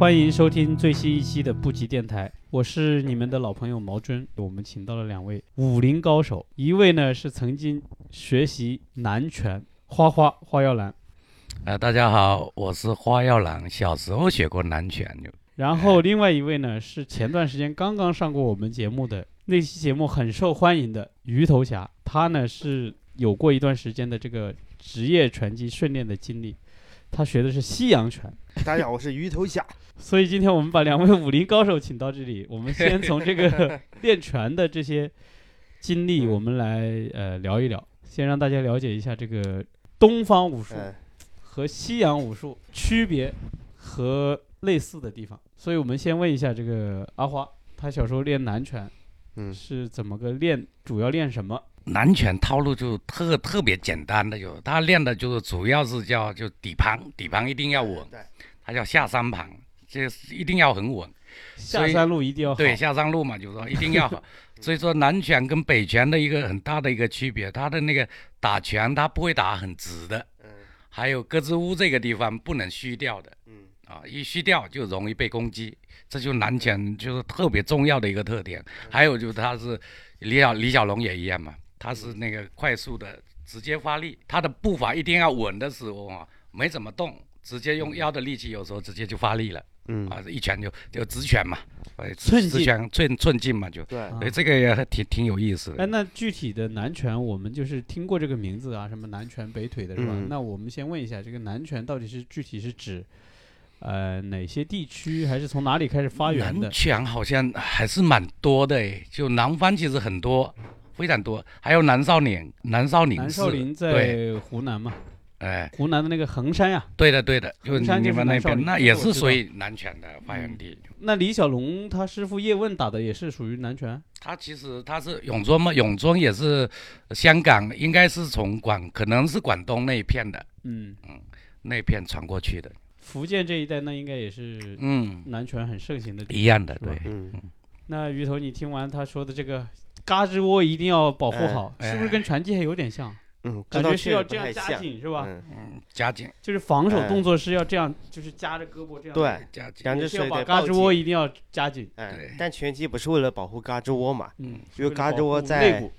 欢迎收听最新一期的布吉电台，我是你们的老朋友毛尊。我们请到了两位武林高手，一位呢是曾经学习南拳花花花耀兰，呃，大家好，我是花耀兰，小时候学过南拳就。然后另外一位呢是前段时间刚刚上过我们节目的那期节目很受欢迎的鱼头侠，他呢是有过一段时间的这个职业拳击训练的经历，他学的是西洋拳。大家好，我是鱼头侠。所以今天我们把两位武林高手请到这里，我们先从这个 练拳的这些经历，我们来呃聊一聊，先让大家了解一下这个东方武术嗯，和西洋武术区别和类似的地方。所以我们先问一下这个阿花，他小时候练南拳嗯是怎么个练？主要练什么？南拳套路就特特别简单的，就他练的就是主要是叫就底盘，底盘一定要稳，对，他叫下三盘，这一定要很稳。下山路一定要好。对，下山路嘛，就是说一定要好。所以说南拳跟北拳的一个很大的一个区别，他的那个打拳他不会打很直的，嗯还有胳肢窝这个地方不能虚掉的。嗯啊，一虚掉就容易被攻击，这就是南拳就是特别重要的一个特点。还有就是他是李小李小龙也一样嘛，他是那个快速的直接发力，他的步伐一定要稳的时候啊，没怎么动，直接用腰的力气，有时候直接就发力了嗯，啊，一拳就就直拳嘛，哎寸进直拳寸寸进嘛就，对，啊所以这个也还挺挺有意思的哎，的。那具体的南拳，我们就是听过这个名字啊，什么南拳北腿的是吧？嗯那我们先问一下，这个南拳到底是具体是指呃哪些地区，还是从哪里开始发源的南？拳好像还是蛮多的诶，就南方其实很多，非常多，还有南少林，南少林南少林，在湖南嘛，哎。湖南的那个衡山呀、对的，对的，就你们那边，那也是属于南拳的发源地。那李小龙他师傅叶问打的也是属于南拳，他其实他是永州嘛，永州也是香港，应该是从广，可能是广东那一片的。嗯。嗯，那一片传过去的。福建这一带那应该也是嗯，南拳很盛行的地方。一样的，对。嗯。那鱼头，你听完他说的这个嘎吱窝一定要保护好，哎是不是跟拳击还有点像？嗯，感觉是要这样夹紧是吧？嗯，夹，紧，就是防守哎动作是要这样，就是夹着胳膊这样。对，夹紧。两只手也是要把嘎吱窝。一定要夹紧。哎对，但拳击不是为了保护嘎吱窝嘛？嗯，因为嘎吱窝肋在骨。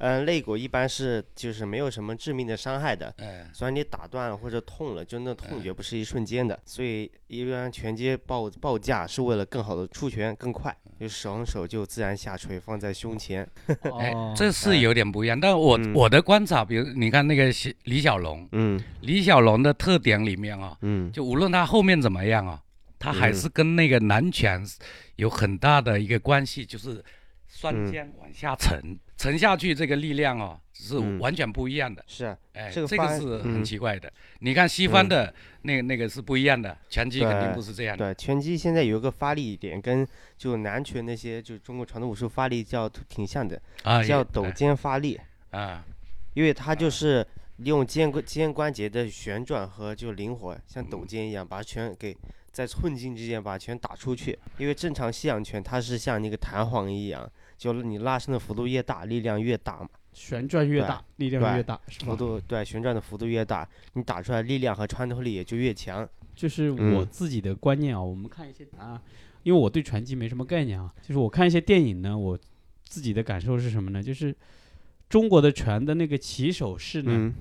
嗯，肋骨一般是就是没有什么致命的伤害的，哎，虽然你打断了或者痛了，就那痛觉不是一瞬间的，所以一般拳击报报价是为了更好的出拳更快，就双手就自然下垂放在胸前。哎哦，，这是有点不一样。但我嗯我的观察，比如你看那个李小龙，嗯李小龙的特点里面啊，嗯就无论他后面怎么样啊，他还嗯是跟那个南拳有很大的一个关系，就是双嗯肩往下沉，沉下去这个力量哦，是嗯。完全不一样的。是啊，哎，这个这个是很嗯。奇怪的。你看西方的那个那个是不一样的，拳击肯定不是这样的。对，拳击现在有一个发力点跟就南拳那些就中国传统武术发力叫挺像的，啊，叫抖肩发力，啊，因为它就是利用肩关肩关节的旋转和就灵活，像嗯抖肩一样把拳给在寸劲之间把拳打出去。因为正常西洋拳它是像那个弹簧一样，就你拉伸的幅度越大，力量越大嘛，旋转越大，力量越大，是吧？幅度对旋转的幅度越大，你打出来力量和穿透力也就越强。就是我嗯自己的观念啊，我们看一些啊，因为我对拳击没什么概念啊，就是我看一些电影呢，我自己的感受是什么呢？就是中国的拳的那个起手式呢，嗯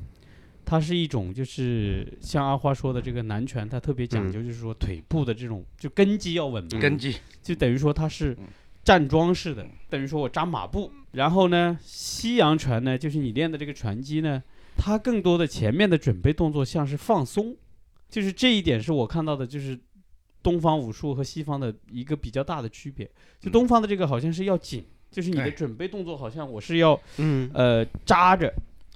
它是一种就是像阿花说的这个南拳，它特别讲嗯。究，就是说腿部的这种就根基要稳嘛，嗯。根基。就等于说它是嗯站桩式的，等于说我扎马步。然后呢，西洋拳呢，就是你练的这个拳击呢，它更多的前面的准备动作像是放松，就是这一点是我看到的，就是东方武术和西方的一个比较大的区别。就嗯。东方的这个好像是要紧，就是你的准备动作好像我是要嗯呃扎着，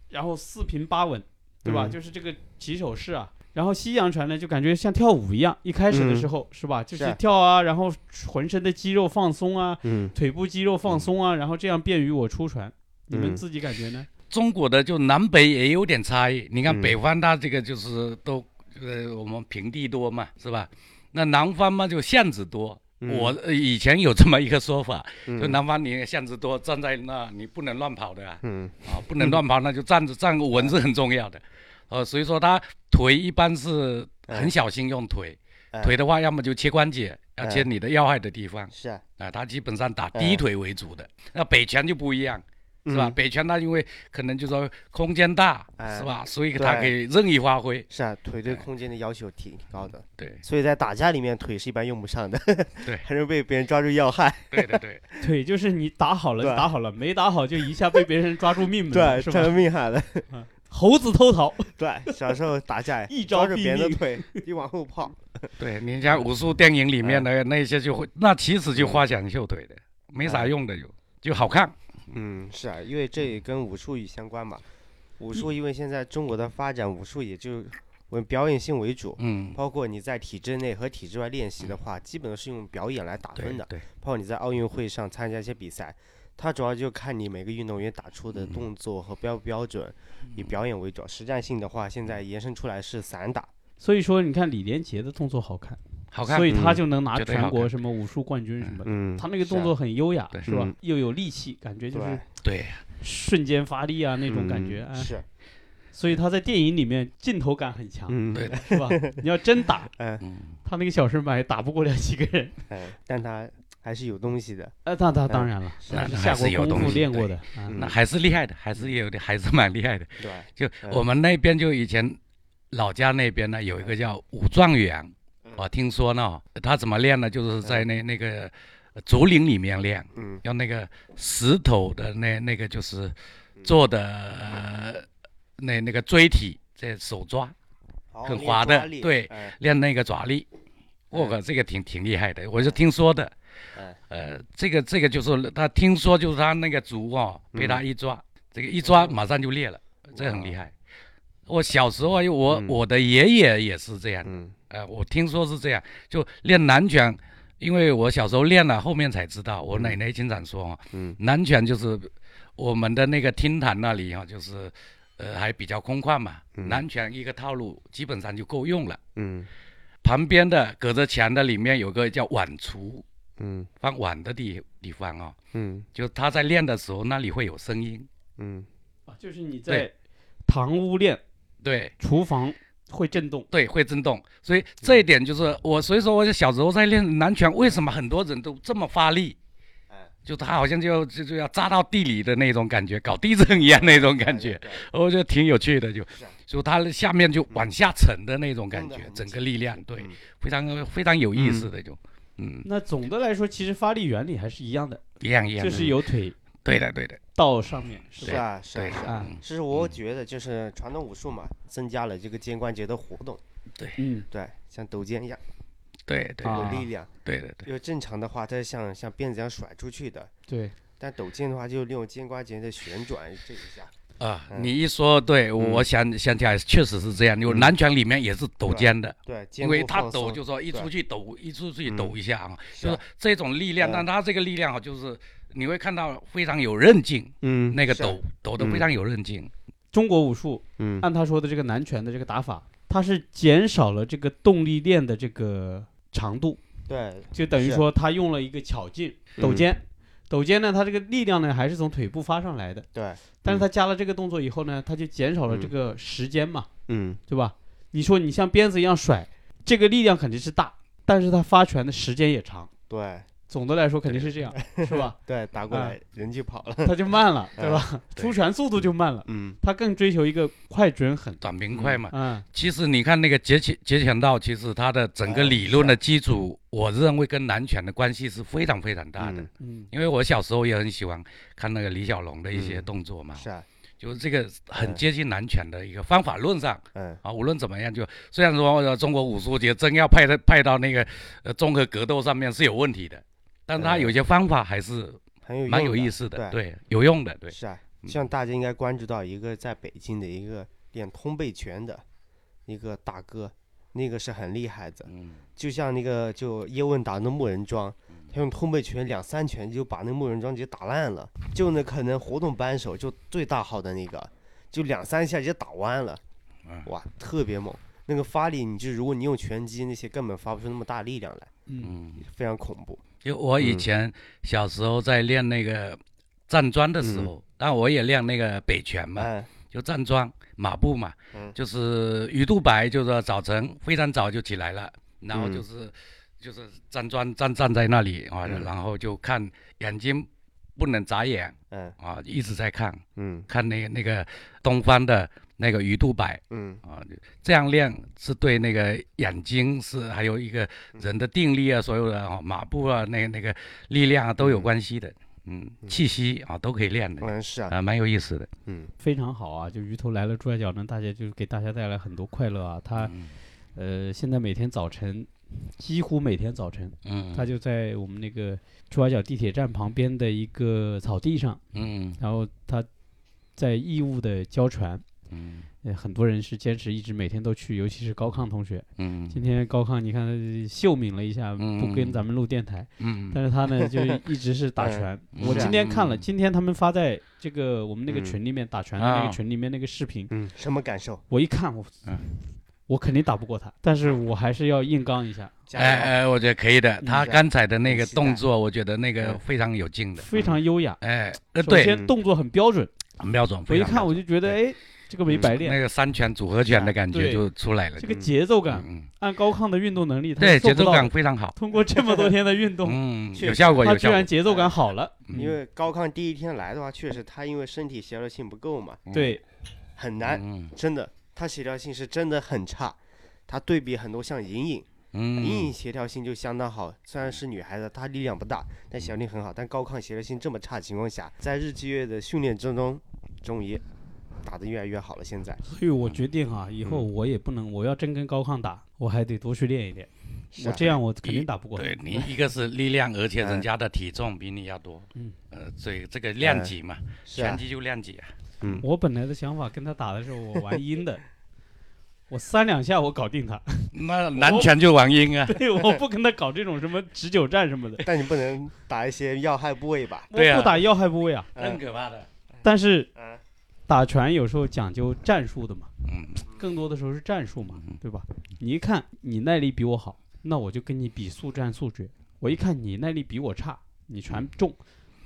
然后四平八稳，对吧？嗯就是这个起手式啊。然后西洋船呢，就感觉像跳舞一样，一开始的嗯时候、是吧？就是是跳啊，然后浑身的肌肉放松啊，嗯腿部肌肉放松啊，然后这样便于我出船。你们嗯自己感觉呢？中国的就南北也有点差异。你看嗯北方它这个就是都呃我们平地多嘛，是吧？那南方嘛就巷子多。嗯。我呃以前有这么一个说法，就嗯。南方你巷子多，站在那你不能乱跑的啊，嗯。啊不能乱跑，那就站着站稳是很重要的。呃，所以说他腿一般是很小心用腿，哎腿的话，要么就切关节，要切哎你的要害的地方是啊，啊。他基本上打哎低腿为主的。那北拳就不一样，是吧？嗯。北拳它因为可能就说空间大，哎。是吧？所以它可以任意发挥。是啊，腿对空间的要求挺高的，对。所以在打架里面腿是一般用不上的，对。还是被别人抓住要害，对对对，腿就是你打好了打好了，没打好就一下被别人抓住命门，对，是吧？这命害的，猴子偷桃，对，小时候打架一招抓住毙命别人的腿就往后跑，对，你像武术电影里面的那些就会，那其实就花拳绣腿的，没啥哎用的就就好看。嗯，是啊，因为这也跟武术相关嘛。武术因为现在中国的发展，武术也就为表演性为主，嗯，包括你在体制内和体制外练习的话，基本都是用表演来打分的。对，包括你在奥运会上参加一些比赛，它主要就看你每个运动员打出的动作和标不标准，以表演为主。实战性的话，现在延伸出来是散打。所以说你看李连杰的动作好看，好看所。以他嗯就能拿全国什么武术冠军什么的。嗯，他那个动作很优雅，对是吧嗯？又有力气，感觉就是对对，瞬间发力啊那种感嗯觉。哎是，所以他在电影里面镜头感很强，嗯，对是吧？你要真打，嗯嗯，他那个小身板也打不过那几个人。哎，但他还是有东西的。呃，那他当然了，是那是还下过功是有东西对夫练过的。那还是厉害的，还是有的，还是蛮厉害的。对，就嗯我们那边就以前老家那边呢有一个叫武状元，我听说呢，他怎么练呢？就是在那那个竹林里面练，嗯。用那个石头的那那个就是做的、呃、那那个锥体在手抓，很滑的对哎。练那个爪力。我靠，这个挺挺厉害的，我是听说的。哎，呃，这个这个就是他听说就是他那个竹哦，被他一抓，这个一抓马上就裂了，这很厉害。我小时候啊，我、嗯。我的爷爷也是这样，嗯呃，我听说是这样，就练南拳，因为我小时候练了，后面才知道，我奶奶经常说啊，嗯。南拳就是我们的那个厅堂那里啊，就是呃还比较空旷嘛，嗯。南拳一个套路基本上就够用了。嗯。旁边的隔着墙的里面有个叫碗橱，嗯。放碗的地地方啊，嗯。就他在练的时候那里会有声音，嗯啊就是你在堂屋练，对厨房会震动。对，会震动。所以这一点就是我，所以说我小时候在练南拳，为什么很多人都这么发力？哎，就他好像就就就要扎到地里的那种感觉，搞地震一样那种感觉，我觉得挺有趣的，就就他下面就往下沉的那种感觉，整个力量，对嗯，非常非常有意思的就，嗯，那总的来说，其实发力原理还是一样的，一样一样的，就是有腿对的对的，到上面，是吧？是啊是啊对是啊。其实我觉得就是传统武术嘛，增加了这个肩关节的活动，对。嗯，对，像抖肩一样。对对。啊。有力量。对对对，因为正常的话，它是像像鞭子一样甩出去的，对，但抖肩的话就利用肩关节的旋转这一下。啊，嗯。你一说对，我想想起来确实是这样，因为嗯。南拳里面也是抖肩的。对，肩因为他抖就说一出去抖，一出去嗯。抖一下啊，就是这种力量，嗯但他这个力量啊，就是你会看到非常有韧劲，嗯那个抖抖得非常有韧劲。中国武术嗯。按他说的这个南拳的这个打法，它是减少了这个动力链的这个长度，对就等于说他用了一个巧劲。抖嗯肩。抖肩呢，它这个力量呢还是从腿部发上来的，对，但是他加了这个动作以后呢，它就减少了这个时间嘛，嗯。对吧？你说你像鞭子一样甩，这个力量肯定是大，但是它发拳的时间也长。对总的来说肯定是这样，是吧？对，打过啊来人就跑了。他就慢了，对吧？对出拳速度就慢了，嗯他更追求一个快准狠。短平快嘛，嗯，其实你看那个截拳截拳道，其实它的整个哎理论的基础，我认为跟南拳的关系是非常非常大的。嗯嗯，因为我小时候也很喜欢看那个李小龙的一些嗯动作嘛，是啊，就是这个很嗯接近南拳的一个方法论上嗯啊，无论怎么样，就虽然说、呃中国武术节真要派到派到那个呃综合格斗上面是有问题的，但是它嗯有些方法还是很有蛮用的有意思的，对对，有用的，对，是啊，像大家应该关注到一个在北京的一个练通背拳的一个大哥，那个是很厉害的。嗯，就像那个就叶问打那木人桩，他用通背拳两三拳就把那木人桩直接打烂了。就那可能活动扳手就最大号的那个，就两三下直接打弯了，嗯哇，特别猛。那个发力，你就如果你用拳击那些根本发不出那么大力量来，嗯，非常恐怖。就我以嗯。前小时候在练那个站桩的时候，但我也练那个北拳嘛，哎，就站桩马步嘛，嗯。就是鱼肚白，就是说早晨非常早就起来了，然后嗯。就是、就是站桩站站在那里啊，嗯。然后就看眼睛不能眨眼嗯啊，一直在看嗯。看那个那个东方的那个鱼肚白嗯啊，这样练是对那个眼睛是还有一个人的定力啊，所有的啊马步啊那个那个力量啊都有关系的，嗯，气息啊都可以练的嗯是啊，啊，蛮有意思的。嗯非常好啊！就鱼头来了猪仔脚呢，大家就给大家带来很多快乐啊。他嗯呃，现在每天早晨，几乎每天早晨，嗯他就在我们那个猪仔脚地铁站旁边的一个草地上，嗯然后他在义务的教传。嗯呃，很多人是坚持一直每天都去，尤其是高亢同学。嗯今天高亢，你看他秀敏了一下，不跟嗯咱们录电台，嗯但是他呢就 一直是打嗯拳。嗯我今天看了，嗯今天他们发在这个我们那个嗯群里面打拳的那啊个群里面那个视频，嗯，什么感受？我一看我嗯，我肯定打不过他，但是我还是要硬刚一下，哎哎，我觉得可以的。嗯他刚才的那个动作，我觉得那个嗯非常有劲的。非常优雅。哎，呃，首对，先动作很标准，很标准。我一看我就觉得，哎，这个没白练，那个三拳组合拳的感觉就出来了这。个节奏感，嗯，按高亢的运动能力，对，节奏。感非常好。通过这么多天的运动，嗯，确实有效果，他有效果。居然节奏感好了。嗯因为高亢第一天来的话，确实他因为身体协调性不够嘛，对，很难，嗯真的，他协调性是真的很差。他对比很多像莹莹，莹莹嗯协调性就相当好，虽然是女孩子，她力量不大，但协调性很好。但高亢协调性这么差的情况下，在日积月的训练之中，终于打得越来越好了。现在所以我决定啊，以后我也不能，我要真跟高亢打，我还得多去练一练。我这样我肯定打不过。对你一个是力量，而且哎人家的体重比你要多。嗯，呃，所以这个量级嘛，拳，击就量级啊。嗯，我本来的想法跟他打的时候，我玩阴的，我三两下我搞定他。那南拳就玩阴啊。对，我不跟他搞这种什么持久战什么的，但你不能打一些要害部位吧？我对啊不打要害部位啊。很可怕的。但是嗯打拳有时候讲究战术的嘛，嗯。更多的时候是战术嘛嗯，对吧？你一看你耐力比我好，那我就跟你比速战速决。我一看你耐力比我差，你拳重，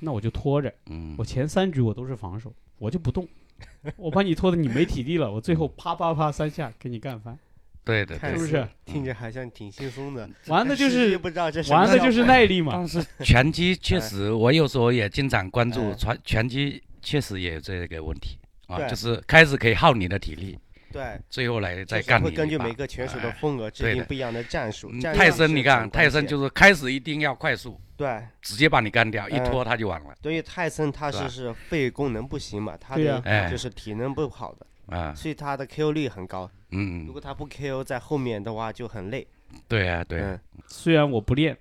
那我就拖着。嗯。我前三局我都是防守，我就不动，我把你拖的你没体力了，我最后啪啪啪三下给你干翻，对的，是不是？听着好像挺轻松的，玩的就是不知道这玩的就是耐力嘛。但是拳击确实，我有时候也经常关注哎。拳拳击，确实也有这个问题啊，就是开始可以耗你的体力，对，最后来再干你一把。会根据每个拳手的哎风格制定不一样的战术。泰森，你看泰森就是开始一定要快速，对，直接把你干掉，一嗯拖他就完了对于泰森他是是是肺功能不行嘛，他的哎就是体能不好的，啊。所以他的 KO 率很高。嗯如嗯，果他不 KO 在后面的话就很累。对啊，对啊，嗯，虽然我不练，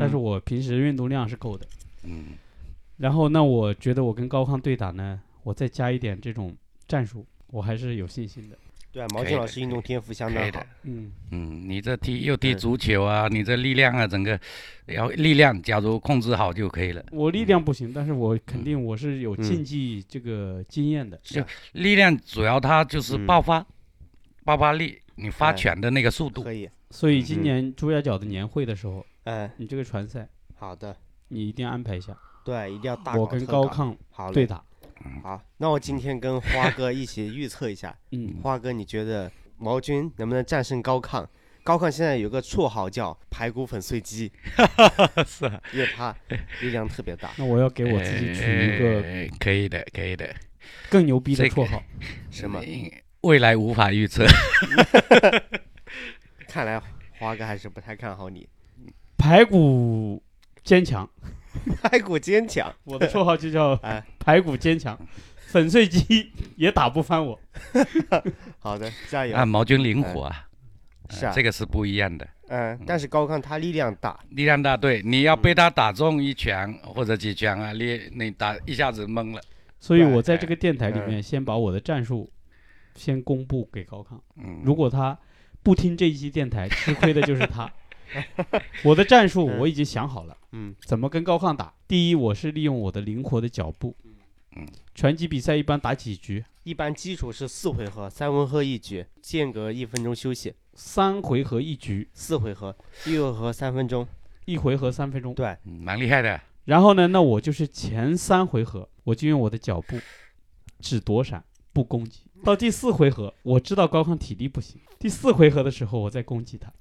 但是嗯我平时运动量是够的。嗯然后那我觉得我跟高康对打呢，我再加一点这种战术，我还是有信心的。对啊，毛可以的俊老师运动天赋相当好的。。嗯，嗯，你这踢又踢嗯足球啊，你这力量啊，整个要力量，假如控制好就可以了。我力量不行，但是我肯定我是有嗯竞技这个经验的。是啊力量主要它就是嗯爆发，爆发力，你发哎拳的那个速度可。以。所以今嗯年朱家角的年会的时候，嗯，你这个传赛好的。你一定安排一下，对，一定要大我跟高亢好对打。好，那我今天跟花哥一起预测一下，嗯，花哥，你觉得毛军能不能战胜高亢？高亢现在有个绰号叫“排骨粉碎机 是啊，”，因为他力量特别大。那我要给我自己取一个哎可以的，可以的。更牛逼的绰号。什么？嗯未来无法预测。看来花哥还是不太看好你。排骨坚强，排骨坚强，我的绰号就叫哎，排骨坚强，粉碎机 也打不翻我。好的，加油啊，。毛军灵活啊，是啊这个是不一样的。嗯，但是高亢他力量大，力量大，对，你要被他打中一拳或者几拳啊，你你打一下子懵了。所以我在这个电台里嗯面先把我的战术先公布给高亢，嗯，如果他不听这一期电台，吃亏的就是他。我的战术我已经想好了，嗯怎么跟高亢打？第一，我是利用我的灵活的脚步。嗯，拳击比赛一般打几局？一般基础是四回合，三回合一局，间隔一分钟休息，三回合一局，四回合，一回合三分钟。一回合三分钟。对，嗯蛮厉害的。然后呢，那我就是前三回合，我就用我的脚步只躲闪不攻击。到第四回合，我知道高亢体力不行，第四回合的时候我再攻击他。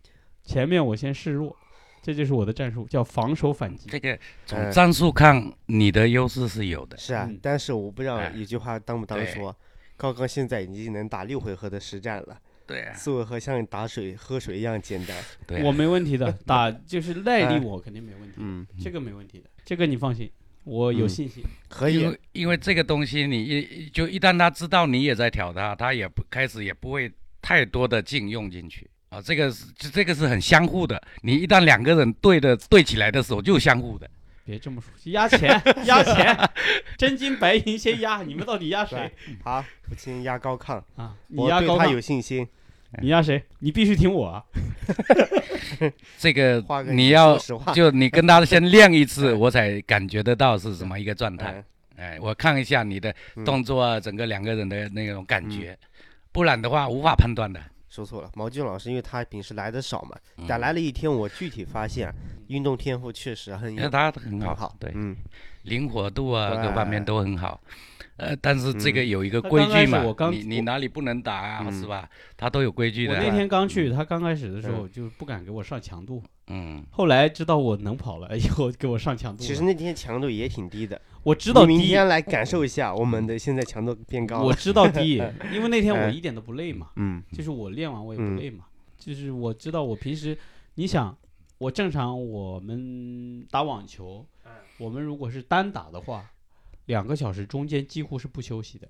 前面我先示弱，这就是我的战术，叫防守反击。这个从呃战术看，你的优势是有的。是啊嗯，但是我不知道哎。有句话当不当对。说，高刚现在已经能打六回合的实战了，对啊，四回合像打水喝水一样简单。对啊。我没问题的，打就是耐力哎。我肯定没问题，嗯，这个没问题的，这个你放心，我有嗯信心。可以因为，因为这个东西你一就一旦他知道你也在挑他，他也不开始也不会太多的劲用进去啊。这个是就这个是很相互的。你一旦两个人对的对起来的时候，就相互的。别这么说，压钱压钱，真金白银先压，你们到底压谁好，父亲压高亢，啊？你我对他压高亢有信心。你压谁？你必须听我啊！这个 你要就你跟他先练一次，我才感觉得到是什么一个状态。嗯哎，我看一下你的嗯动作啊，整个两个人的那种感觉，不然的话无法判断的。说错了，毛俊老师，因为他平时来的少嘛，嗯但来了一天，我具体发现运动天赋确实很因为他很好，好，对，嗯，灵活度啊对各方面都很好。呃，但是这个嗯有一个规矩嘛我，刚你你哪里不能打啊，嗯是吧？他都有规矩的。我那天刚去，他刚开始的时候就不敢给我上强度，嗯，后来知道我能跑了以后，给我上强度。其实那天强度也挺低的，我知道你明，天来感受一下我们的现在强度变高了，我知道低，因为那天我嗯。一点都不累嘛，嗯。就是我练完我也不嗯累嘛，就是我知道我平时，你想，我正常我们打网球，我们如果是单打的话，两个小时中间几乎是不休息的，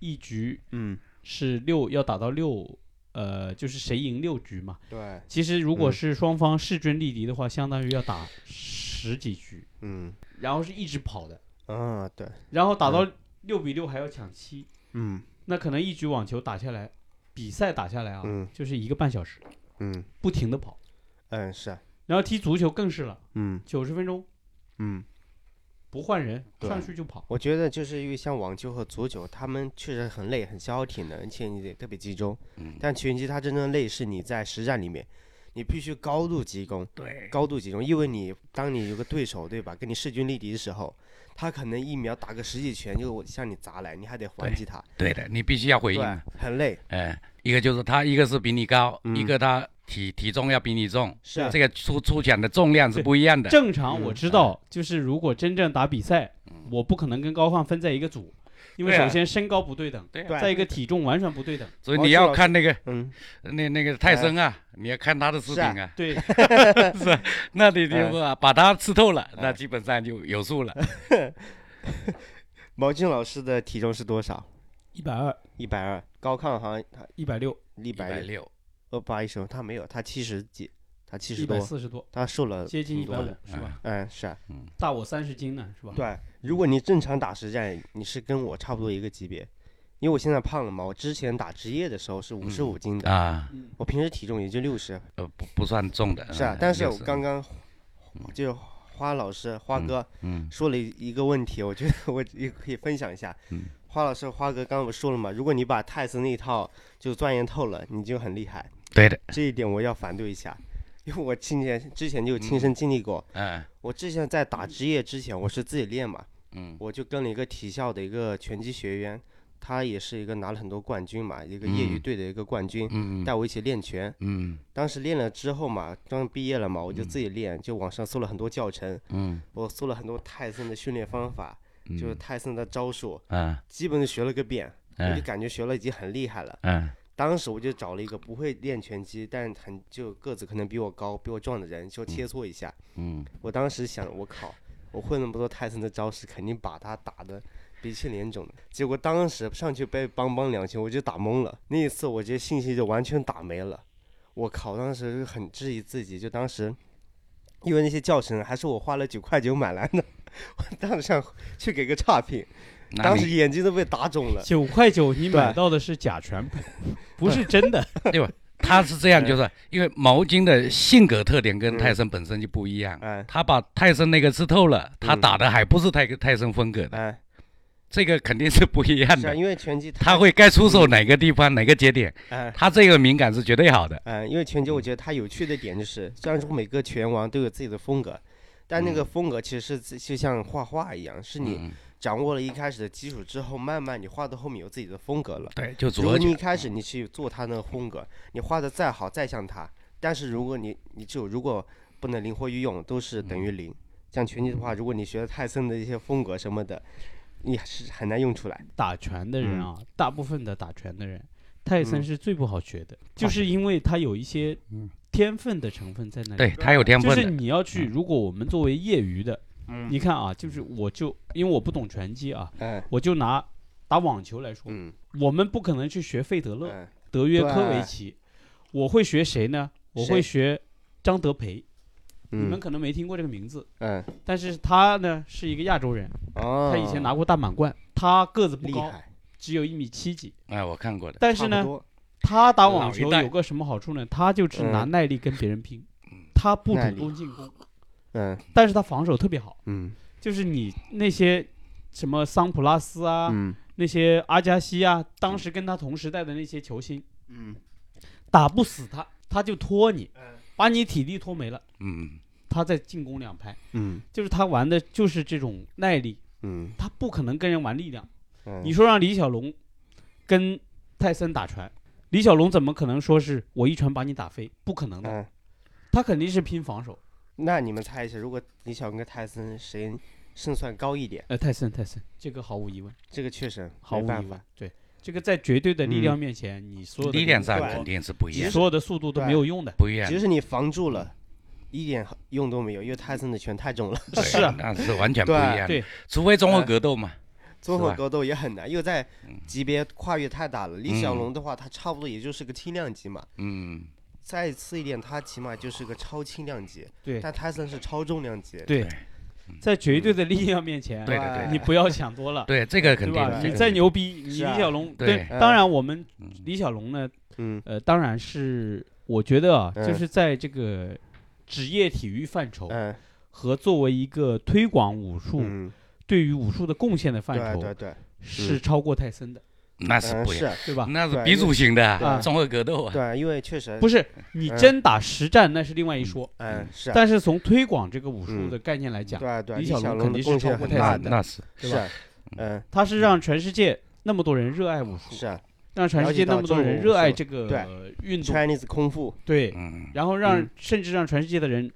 一局嗯，是六要打到六，呃，就是谁赢六局嘛。对，其实如果嗯。是双方势均力敌的话，相当于要打十几局，嗯。然后是一直跑的，啊对，然后打到六比六还要抢七，嗯。那可能一局网球打下来，比赛打下来啊，嗯。就是一个半小时，嗯。不停的跑。嗯是。啊，然后踢足球更是了，嗯。九十分钟嗯。不换人，对。上去就跑。我觉得就是因为像网球和足球，他们确实很累、很消耗体能，而且你得特别集中。嗯。但拳击它真正累是你在实战里面，你必须高度集中，对，高度集中，因为你当你有个对手对吧，跟你势均力敌的时候，他可能一秒打个十几拳就向你砸来，你还得还击他，对的，你必须要回应。很累。哎，一个就是他，一个是比你高，嗯。一个他体体重要比你重，是。啊这个出出拳的重量是不一样的。正常我嗯知道，就是如果真正打比赛，我不可能跟高放分在一个组，因为首先身高不对等，对啊对再一个体重完全不对等。所以你要看那个嗯，那那个泰森啊，你要看他的视频啊，对，是那你就哎。把把他吃透了，那基本上就有数了。毛俊老师的体重是多少？一百二、一百二，高亢好像他一百六、一百六，哦不好意思，他没有，他七十几，他七一百十多，四十多，他瘦了接近一百五的，是吧？嗯是啊。大我三十斤呢，是吧？对，如果你正常打实战，你是跟我差不多一个级别，因为我现在胖了嘛。我之前打职业的时候是五十五斤的，啊，嗯，我平时体重也就六十，呃，不不算重的。嗯，是啊但是我60刚刚就花老师花哥嗯说了一个问题，我觉得我也可以分享一下。嗯花老师花哥刚刚不说了嘛，如果你把泰森那一套就钻研透了，你就很厉害。对的，这一点我要反对一下，因为我亲前之前就有亲身经历过。嗯我之前在打职业之前，我是自己练嘛，嗯。我就跟了一个体校的一个拳击学员，他也是一个拿了很多冠军嘛，一个业余嗯。队的一个冠军，嗯带我一起练拳。嗯。当时练了之后嘛，刚毕业了嘛，我就自己练，就网上搜了很多教程，嗯。我搜了很多泰森的训练方法，嗯，就是泰森的招数，嗯基本都学了个遍，我就嗯感觉学了已经很厉害了。嗯当时我就找了一个不会练拳击，但很就个子可能比我高、比我壮的人，就切磋一下。嗯我当时想，我靠，我会那么多泰森的招式，肯定把他打的鼻青脸肿的。结果当时上去被邦邦两拳，我就打懵了。那一次，我这信心就完全打没了。我靠，当时就很质疑自己，就当时，因为那些教程还是我花了九块九买来的，我当时想去给个差评，那当时眼睛都被打肿了。九块九你买到的是假拳谱，不是真的。对吧他是这样，就是因为毛巾的性格特点跟嗯泰森本身就不一样。哎他把泰森那个吃透了，他嗯打的还不是泰泰森风格的，哎，这个肯定是不一样的。因为拳击他会该出手哪个地方哪个节点，哎。他这个敏感是绝对好的。嗯，因为拳击我觉得它有趣的点就是，虽然说每个拳王都有自己的风格，但那个嗯风格其实是就像画画一样，是你嗯，掌握了一开始的基础之后，慢慢你画到后面有自己的风格了。对，就如果你一。开始你去做他那个风格，你画的再好再像他，但是如果你你就如果不能灵活运用，都是等于零。像拳击的话，如果你学泰森的一些风格什么的，你是很难用出来。打拳的人嗯啊，大部分的打拳的人，泰森嗯是最不好学的，就是因为他有一些嗯天分的成分在那里。对他有天分就是，你要去，嗯如果我们作为业余的，嗯。你看啊，就是我就因为我不懂拳击啊，嗯我就拿打网球来说，嗯。我们不可能去学费德勒、嗯德约科维奇，我会学谁呢？我会学张德培，你们嗯可能没听过这个名字，嗯但是他呢是一个亚洲人，哦，他以前拿过大满贯，他个子不高，厉害，只有一米七几，哎，我看过的，但是呢，差不多他打网老一代球有个什么好处呢？他就只拿嗯。耐力跟别人拼，他不主动进攻，嗯但是他防守特别好。嗯就是你那些什么桑普拉斯啊，嗯那些阿加西啊，当时跟他同时代的那些球星，嗯打不死他，他就拖你，把你体力拖没了，嗯，他再进攻两拍。嗯就是他玩的就是这种耐力，嗯他不可能跟人玩力量。嗯，你说让李小龙跟泰森打拳，李小龙怎么可能说是我一拳把你打飞？不可能的，嗯，他肯定是拼防守。那你们猜一下，如果李小龙跟泰森谁胜算高一点？呃，泰森，泰森，这个毫无疑问，这个确实毫无疑问没办法。。对，这个在绝对的力嗯量面前，你所有的力量上肯定是不一样，你所有的速度都没有用的。不一样即，使你防住了，一点用都没有，因为泰森的拳太重了。是啊那是完全不一样，对，除非综合格斗嘛，综合格斗也很难，因为在嗯级别跨越太大了。李小嗯龙的话，他差不多也就是个轻量级嘛，嗯，再次一点，他起码就是个超轻量级。对但泰森是超重量级。对对，在绝对的力量面前，对对对，你不要想多了，对这个肯？定的，你再牛逼，你李小龙对嗯当然我们嗯李小龙呢，嗯呃，当然是我觉得啊，嗯就是在这个职业体育范畴嗯和作为一个推广武术嗯，对于武术的贡献的范畴对对对，是超过泰森的，嗯那是不一样，是，对吧？那是鼻祖型的对。综合格斗啊，对，因为确实不是你嗯。真打实战那是另外一说，嗯是啊，但是从推广这个武术嗯。的概念来讲，对对，李李小龙肯定是超过泰森的，那是对吧？是啊，嗯他是让全世界那么多人热爱武术，是啊让全世界那么多人热爱这个运动，，Chinese 空腹对，嗯，然后让嗯。甚至让全世界的人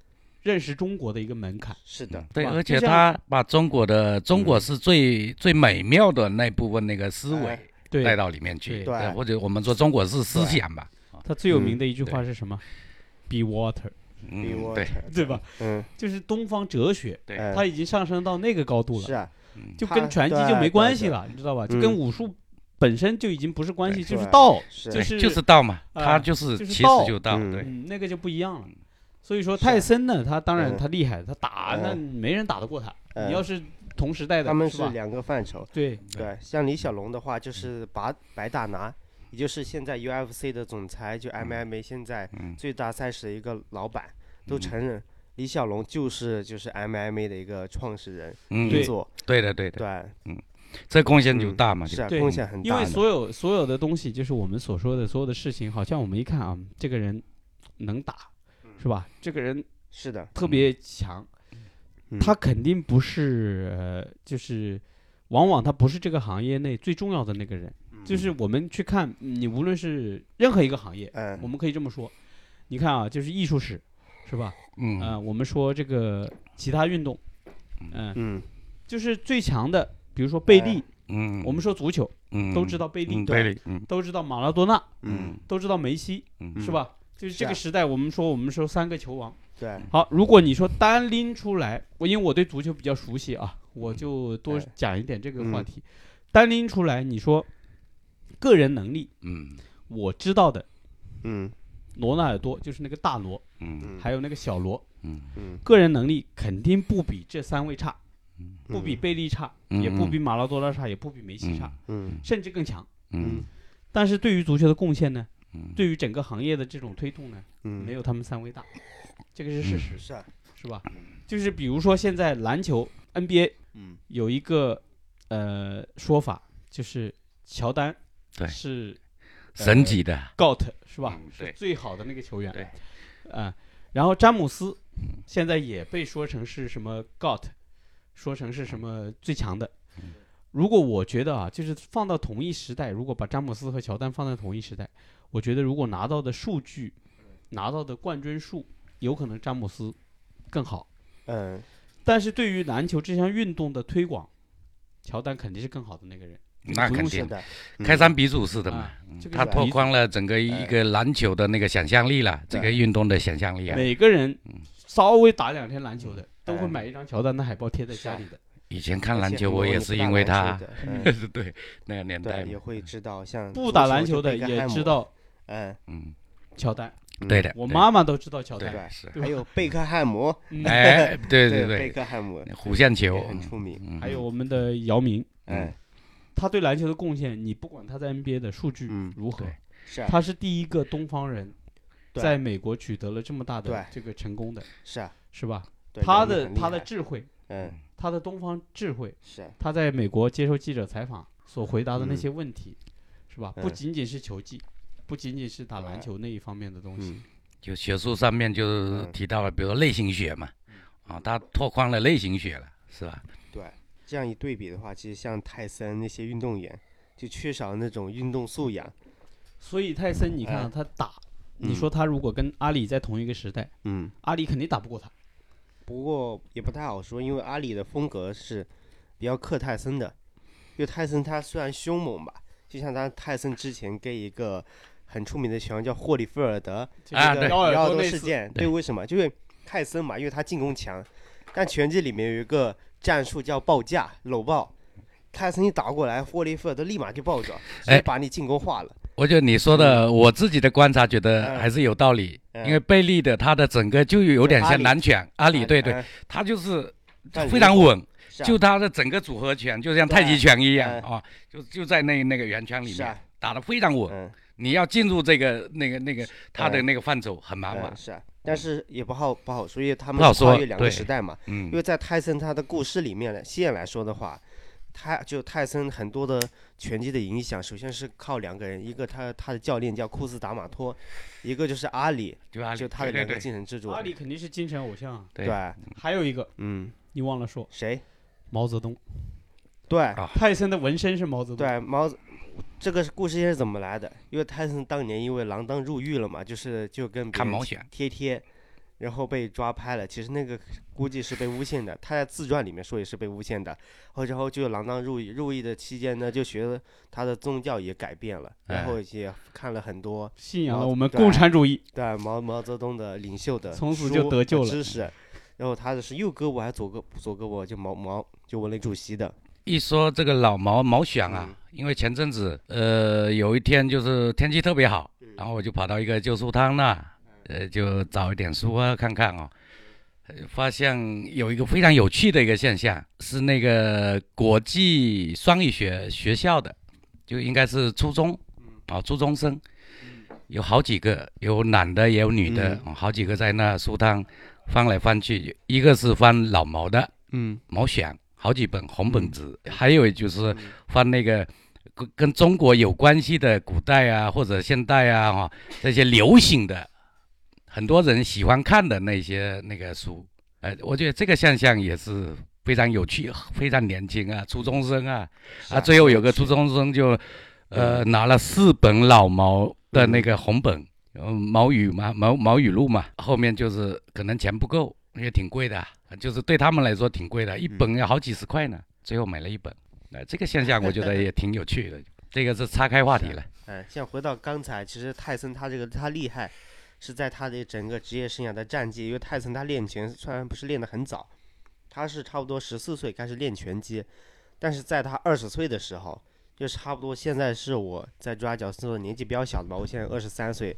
认识中国的一个门槛。是的，对，而且他把中国的中国是最最美妙的那部分那个思维带到里面去，对。对。或者我们说中国式思想吧，他最有名的一句话是什么？Be water，嗯，Be 对 water 对。吧？嗯，就是东方哲学，对，哎。它已经上升到那个高度了，是啊，嗯。就跟拳击就没关系了，你知道吧？就嗯跟武术本身就已经不是关系，就是道，就是就是道嘛，啊他就是其实就道，嗯。对，嗯，那个就不一样了。所以说泰森呢，他当然嗯。他厉害，他打那嗯没人打得过他。嗯。你要是同时代的，他们是两个范畴。对，对，像李小龙的话，就是白白大拿，也就是现在 UFC 的总裁，就 MMA 现在嗯。最大赛事的一个老板，都嗯承认李小龙就是就是 MMA 的一个创始人，嗯，对。的对的，对，嗯。这贡献就嗯大嘛，就是贡献很大。因为所有所有的东西，就是我们所说的所有的事情，好像我们一看啊，这个人能打，嗯。是吧？这个人是的，特别强，嗯他肯定不是呃，就是往往他不是这个行业内最重要的那个人。就是我们去看，你无论是任何一个行业，嗯。我们可以这么说，你看啊，就是艺术史，是吧？嗯。呃，我们说这个其他运动，嗯、嗯。就是最强的，比如说贝利，嗯，我们说足球嗯。都知道贝利，嗯对贝利，嗯。都知道马拉多纳，嗯。都知道梅西，嗯。是吧？就是这个时代，我们说我们说三个球王。对，好，如果你说单拎出来，我因为我对足球比较熟悉啊，我就多哎。讲一点这个话嗯。题。单拎出来，你说个人能力，嗯。我知道的嗯。罗纳尔多就是那个大罗，嗯。嗯。还有那个小罗，嗯。嗯。个人能力肯定不比这三位差，嗯。不比贝利差，嗯。也不比马拉多纳差，也不比梅西嗯差，嗯。甚至更强。嗯。但是对于足球的贡献呢，嗯。对于整个行业的这种推动呢，嗯，没有他们三位大，这个是事实，是啊，是吧？就是比如说现在篮球 NBA 嗯有一个呃说法，就是乔丹对是神级的，GOAT 是吧？嗯对是最好的那个球员。对，啊、然后詹姆斯现在也被说成是什么 GOAT，说成是什么最强的。如果我觉得啊，就是放到同一时代，如果把詹姆斯和乔丹放在同一时代，我觉得如果拿到的数据拿到的冠军数有可能詹姆斯更好，嗯，但是对于篮球这项运动的推广，乔丹肯定是更好的那个人。那肯定，的，嗯开山鼻祖似的嘛他拓宽了整个一个篮球的那个想象力了，这个运动的想象力啊。每个人稍微打两天篮球的，都会哎买一张乔丹的海报贴在家里的。以前看篮球我也是因为他 对那个年代，也，会知道像不打篮球的也知，道嗯，嗯，乔丹，嗯对的，我妈妈都知道乔丹。是，对还有贝克汉姆，嗯。哎，对对对。贝，克汉姆。弧线球。很出名，嗯。还有我们的姚明，嗯，他对篮球的贡献，你不管他在 NBA 的数据嗯如何，是啊。他是第一个东方人在美国取得了这么大的这个成功的，是啊，是吧？他的他的智慧，嗯。他的东方智慧，是啊。他在美国接受记者采访所回答的那嗯。些问题，是吧？嗯。不仅仅是球技，不仅仅是打篮球那一方面的东西。嗯。就学术上面就嗯。提到了，比如说类型学嘛，啊，他拓宽了类型学了，是吧？对，这样一对比的话，其实像泰森那些运动员就缺少那种运动素养，所以泰森，你看他打，你嗯。说他如果跟阿里在同一个时代，嗯，阿里肯定打不过他。不过也不太好说，因为阿里的风格是比较克泰森的，因为泰森他虽然凶猛吧，就像他泰森之前跟一个很出名的球员叫霍利菲尔德啊对这个高尔奥多事件，对对，为什么？就是泰森嘛，因为他进攻强，但拳击里面有一个战术叫抱架搂抱。泰森一打过来，霍利菲尔德立马就抱着，直接哎把你进攻化了。我觉得你说的，我自己的观察觉得嗯还是有道理，嗯因为贝利的他的整个就有点像对阿里南拳，阿里对对，嗯，他就是非常稳，啊就他的整个组合拳就像太极拳一样嗯啊，就就在那那个圆圈里面打得非常稳。嗯，你要进入这个那个那个他的嗯那个范畴很麻烦嗯，是啊，但是也不好不好说，因为他们是跨越两个时代嘛。嗯因为在泰森他的故事里面呢，线来说的话，他就泰森很多的拳击的影响，首先是靠两个人，一个他他的教练叫库斯达马托，一个就是阿里，就阿里，就他的两个精神支柱。阿里肯定是精神偶像啊。对对，还有一个嗯，你忘了说，谁？毛泽东。对啊泰森的纹身是毛泽东。对，毛子。这个故事线是怎么来的？因为泰森当年因为锒铛入狱了嘛，就是就跟别人看毛选，贴贴，然后被抓拍了。其实那个估计是被诬陷的，他在自传里面说也是被诬陷的。后然后就锒铛入狱，入狱的期间呢，就学了他的宗教也改变了，然后也看了很多信仰了我们共产主义。对毛毛泽东的领袖的从此书就得救了知识。然后他的是右胳膊还是左胳左胳膊就毛毛就文雷主席的，一说这个老毛毛选啊，嗯因为前阵子呃有一天就是天气特别好，嗯。然后我就跑到一个旧书摊那，呃就找一点书啊看看哦，呃发现有一个非常有趣的一个现象，是那个国际双语学学校的，就应该是初中啊初中生，有好几个，有男的也有女的，好几个在那书摊翻来翻去，一个是翻老毛的。嗯。毛选好几本红本子，还有就是翻那个跟跟中国有关系的古代啊或者现代啊哈这些流行的，很多人喜欢看的那些那个书，呃，我觉得这个现象也是非常有趣，非常年轻啊，初中生啊啊，最后有个初中生就呃拿了四本老毛的那个红本。呃，毛语嘛，毛毛语录嘛，后面就是可能钱不够，也挺贵的啊，就是对他们来说挺贵的，一本要好几十块呢。最后买了一本，那、这个现象我觉得也挺有趣的。这个是岔开话题了，哎，像回到刚才，其实泰森他这个他厉害，是在他的整个职业生涯的战绩。因为泰森他练拳虽然不是练得很早，他是差不多十四岁开始练拳击，但是在他二十岁的时候，就差不多现在是我在抓角色年纪比较小的嘛，我现在二十三岁，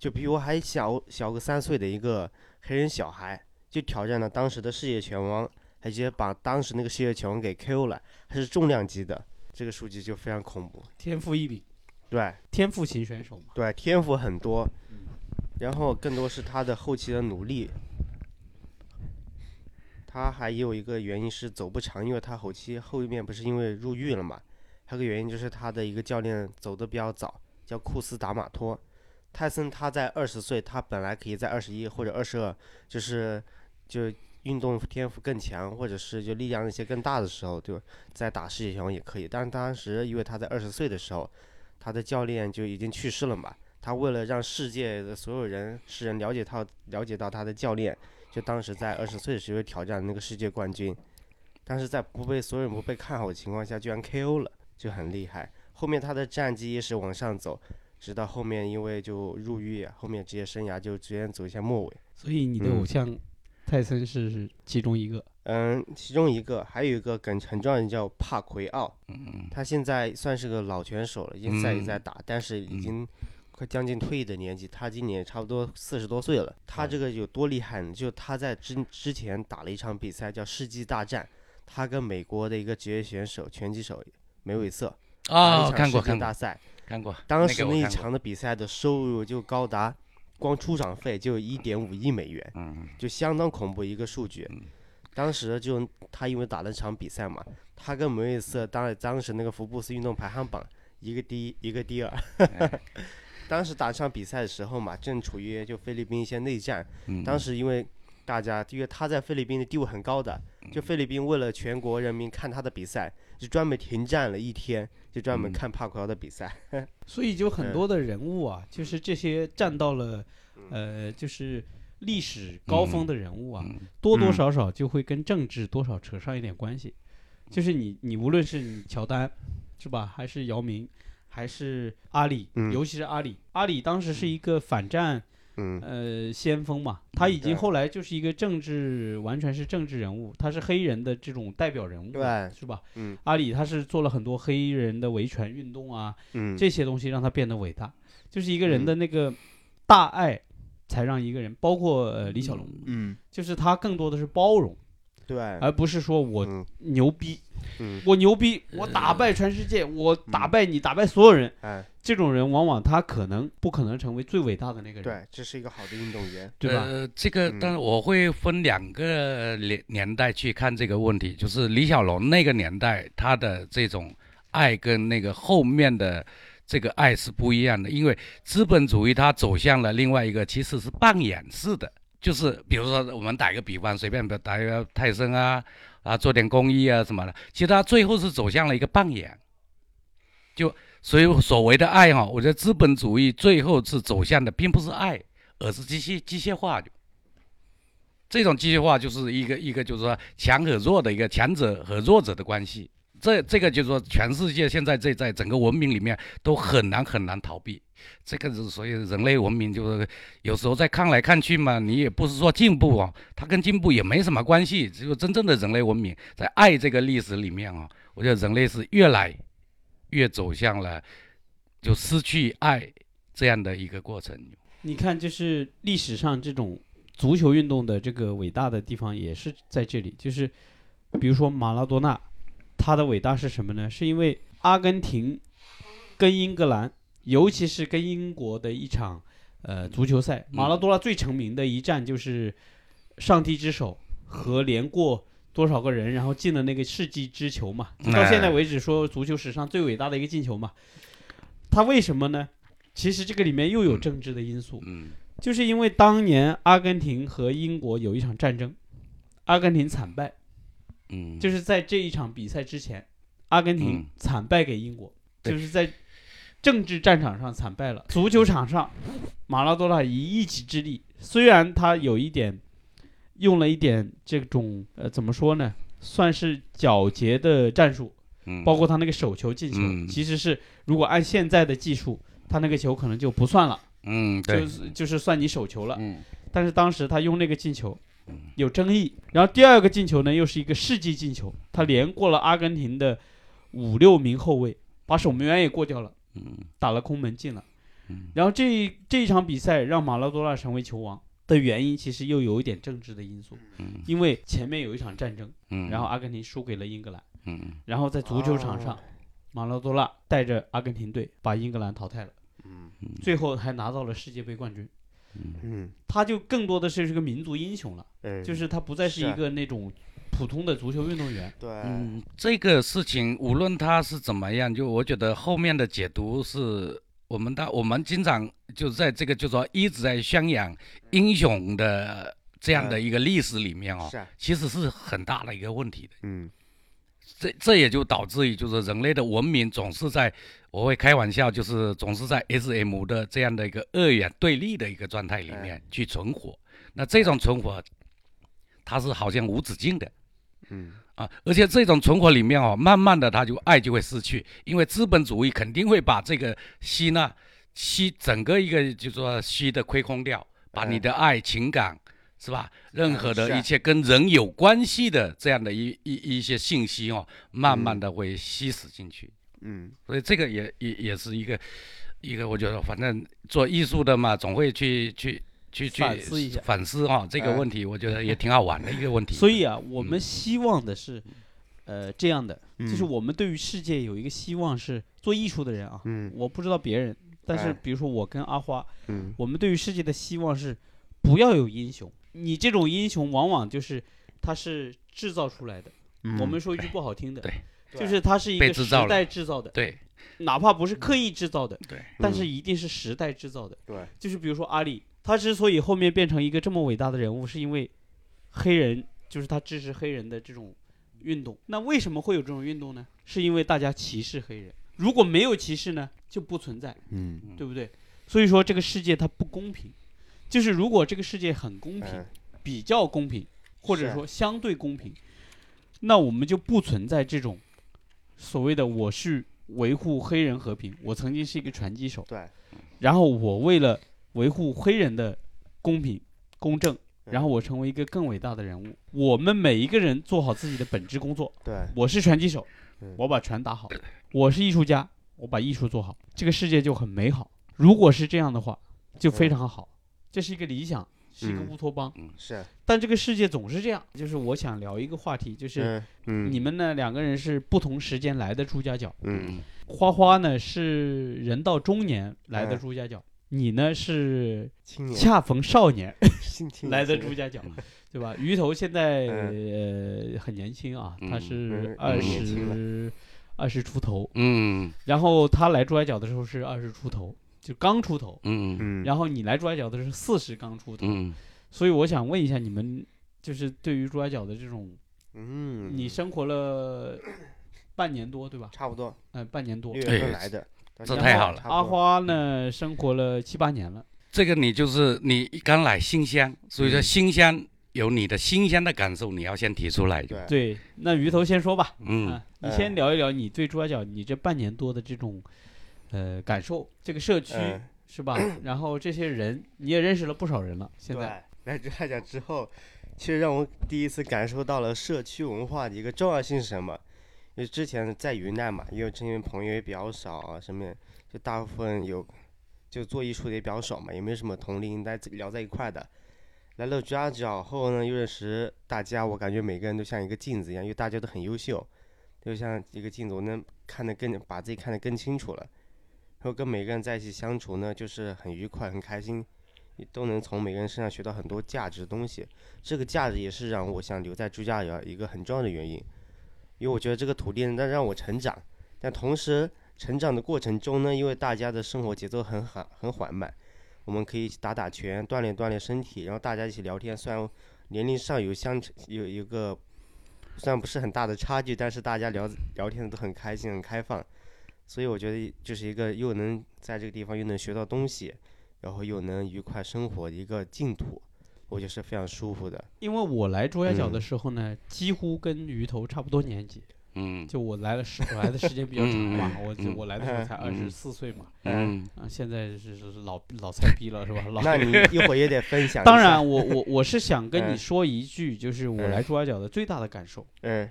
就比我还小小个三岁的一个黑人小孩，就挑战了当时的世界拳王，还直接把当时那个世界拳王给 KO 了，还是重量级的，这个数据就非常恐怖。天赋异禀，对，天赋型选手嘛。对，天赋很多，然后更多是他的后期的努力。他还有一个原因是走不长，因为他后期后面不是因为入狱了嘛，还有个原因就是他的一个教练走的比较早，叫库斯达马托。泰森他在二十岁，他本来可以在二十一或者二十二，就是就运动天赋更强，或者是就力量那些更大的时候，就在打世界拳王也可以。但是当时因为他在二十岁的时候，他的教练就已经去世了嘛，他为了让世界的所有人世人了解到了解到他的教练，就当时在二十岁的时候挑战那个世界冠军，但是在不被所有人不被看好的情况下，居然 KO 了，就很厉害。后面他的战绩一直往上走，直到后面因为就入狱，后面职业生涯就直接走向末尾。所以你的嗯偶像泰森是其中一个。嗯，其中一个还有一个很很重要叫帕奎奥，嗯他现在算是个老拳手了，已经在也嗯在打，但是已嗯经快将近退役的年纪。他今年差不多四十多岁了。他这个有多厉害呢？就他在之之前打了一场比赛叫世纪大战，他跟美国的一个职业选手拳击手梅韦瑟啊，看过看过大赛。看过，当时那一场的比赛的收入就高达，光出场费就一点五亿美元。嗯就相当恐怖一个数据。当时就他因为打了场比赛嘛，他跟梅威瑟当当时那个福布斯运动排行榜一个第一，一个第二。哎 当时打这场比赛的时候嘛，正处于就菲律宾一些内战。嗯，当时因为大家因为他在菲律宾的地位很高的，就菲律宾为了全国人民看他的比赛，就专门停战了一天，就专门嗯。看帕奎奥的比赛。所以就很嗯。多的人物啊，就是这些站到了，呃，就是历史高峰的人物啊，嗯多多嗯。少少就会跟政治多少扯上一点关系。就是你，你无论是你乔丹，是吧，还是姚明，还是阿里，嗯。尤其是阿里，阿里当时是一个反战嗯。呃先锋嘛，他已经后来就是一个政治，完全是政治人物，他是黑人的这种代表人物，对。是吧？嗯。阿里他是做了很多黑人的维权运动啊，嗯，这些东西让他变得伟大，就是一个人嗯。的那个大爱，才让一个人，包括呃李小龙，嗯。就是他更多的是包容，对，而不是说我嗯牛逼，嗯我牛逼，我打败全世界，我打败你，打败所有人。哎这种人往往他可能不可能成为最伟大的那个人，对，这是一个好的运动员。对吧？呃，这个嗯但是我会分两个年年代去看这个问题，就是李小龙那个年代他的这种爱跟那个后面的这个爱是不一样的，因为资本主义它走向了另外一个其实是扮演式的，就是比如说我们打一个比方，随便打打一个泰森啊啊做点公益啊什么的，其实他最后是走向了一个扮演，就所以所谓的爱哈，我觉得资本主义最后是走向的并不是爱。而是机械机械化。这种机械化就是一个一个就是说强和弱的一个强者和弱者的关系。这这个就是说全世界现在这在整个文明里面都很难很难逃避。这个是所以人类文明就是有时候在看来看去嘛，你也不是说进步哦，它跟进步也没什么关系。只有真正的人类文明在爱这个历史里面啊、我觉得人类是越来越走向了就失去爱这样的一个过程。你看，就是历史上这种足球运动的这个伟大的地方也是在这里，就是比如说马拉多纳，他的伟大是什么呢？是因为阿根廷跟英格兰，尤其是跟英国的一场呃足球赛，马拉多纳最成名的一战就是上帝之手和连过。多少个人，然后进了那个世纪之球嘛？到现在为止，说足球史上最伟大的一个进球嘛。他为什么呢？其实这个里面又有政治的因素，嗯就是因为当年阿根廷和英国有一场战争，阿根廷惨败，嗯，就是在这一场比赛之前，阿根廷嗯惨败给英国，就是在政治战场上惨败了。足球场上，马拉多纳以一己之力，虽然他有一点用了一点这种呃怎么说呢，算是皎洁的战术，嗯包括他那个手球进球，嗯其实是如果按现在的技术，他那个球可能就不算了。嗯对就是就是算你手球了。嗯但是当时他用那个进球有争议，然后第二个进球呢又是一个世纪进球，他连过了阿根廷的五六名后卫，把守门员也过掉了，嗯。打了空门进了嗯。然后这这一场比赛让马拉多纳成为球王的原因，其实又有一点政治的因素，嗯。因为前面有一场战争，嗯，然后阿根廷输给了英格兰，嗯。然后在足球场上哦，马拉多纳带着阿根廷队把英格兰淘汰了，嗯最后还拿到了世界杯冠军。嗯，他就更多的是是个民族英雄了，哎，就是他不再是一个那种普通的足球运动员。对，嗯，这个事情无论他是怎么样，就我觉得后面的解读是我们的，我们经常就在这个就说一直在宣扬英雄的这样的一个历史里面哦，其实是很大的一个问题的。嗯这这也就导致于就是人类的文明总是在，我会开玩笑，就是总是在 S M 的这样的一个二元对立的一个状态里面去存活。那这种存活，它是好像无止境的。嗯。啊，而且这种存活里面哦，慢慢的他就爱就会失去，因为资本主义肯定会把这个吸纳吸整个一个就说吸的亏空掉，把你的爱情感是吧？任何的一切跟人有关系的这样的一一一些信息哦，慢慢的会吸死进去，嗯。所以这个也也也是一个一个，我觉得反正做艺术的嘛，总会去去。去去反思一下。反思哈、这个哎。问题，我觉得也挺好玩的一个问题。所以啊，我们希望的是，呃，这样的，就是嗯。我们对于世界有一个希望是做艺术的人啊，嗯。我不知道别人，但是哎。比如说我跟阿花，嗯。我们对于世界的希望是不要有英雄，你这种英雄往往就是他是制造出来的。嗯我们说一句不好听的，对就是它是一个时代制造的，对哪怕不是刻意制造的，对，但是一定是时代制造的。对。就是比如说阿里，他之所以后面变成一个这么伟大的人物，是因为黑人，就是他支持黑人的这种运动。那为什么会有这种运动呢？是因为大家歧视黑人。如果没有歧视呢，就不存在，嗯对不对？所以说这个世界它不公平。就是如果这个世界很公平，嗯比较公平，或者说相对公平，那我们就不存在这种所谓的我是维护黑人和平，我曾经是一个拳击手，对，然后我为了维护黑人的公平公正，嗯。然后我成为一个更伟大的人物。我们每一个人做好自己的本职工作。对。我是拳击手嗯，我把拳打好；我是艺术家，我把艺术做好，这个世界就很美好。如果是这样的话，就非常好。这是一个理想，是一个嗯乌托邦。是。但这个世界总是这样，就是我想聊一个话题，就是你们呢两个人是不同时间来的朱家角，嗯。花花呢是人到中年来的嗯。朱家角，你呢是青年。恰逢少年 来的朱家角，对吧？鱼头现在嗯。呃很年轻啊，他嗯。是嗯二十二十出头，嗯。然后他来朱家角的时候是二十出头，就刚出头，嗯。嗯。然后你来朱家角的时候四十刚出头，嗯，所以我想问一下你们，就是对于朱家角的这种。嗯。你生活了半年多，对吧？差不多。嗯、半年多。六。哎月份来的，这太好了阿花呢，生活了七八年了。这个你就是你刚来新乡，所以说嗯新乡有你的新鲜的感受，你要先提出来。对对，那鱼头先说吧。嗯啊，你先聊一聊你对朱家角你这半年多的这种呃感受，这个社区、嗯是吧？然后这些人你也认识了不少人了，现在对来这来讲之后，其实让我第一次感受到了社区文化的一个重要性是什么。因为之前在云南嘛，因为这边朋友也比较少啊，什么就大部分有就做艺术的也比较少嘛，也没什么同龄在聊在一块的。来了朱家角后呢，又认识大家，我感觉每个人都像一个镜子一样，因为大家都很优秀，就像一个镜子，我能看得更把自己看得更清楚了。然后跟每个人在一起相处呢，就是很愉快、很开心，都能从每个人身上学到很多价值的东西。这个价值也是让我想留在朱家角一个很重要的原因，因为我觉得这个土地能让我成长，但同时成长的过程中呢，因为大家的生活节奏很缓很缓慢，我们可以打打拳，锻炼锻炼身体，然后大家一起聊天。虽然年龄上有相有一个虽然不是很大的差距，但是大家聊聊天都很开心、很开放，所以我觉得就是一个又能在这个地方又能学到东西，然后又能愉快生活的一个净土，我觉得是非常舒服的。因为我来朱家角的嗯时候呢，几乎跟鱼头差不多年纪，嗯就我来了时我来的时间比较长嘛，我就嗯我来的时候才二十嗯四岁嘛，嗯啊，现在是是是老老菜逼了是吧？老那你 一会儿也得分享。当然，我我我是想跟你嗯说一句，就是我来嗯朱家角的最大的感受，嗯，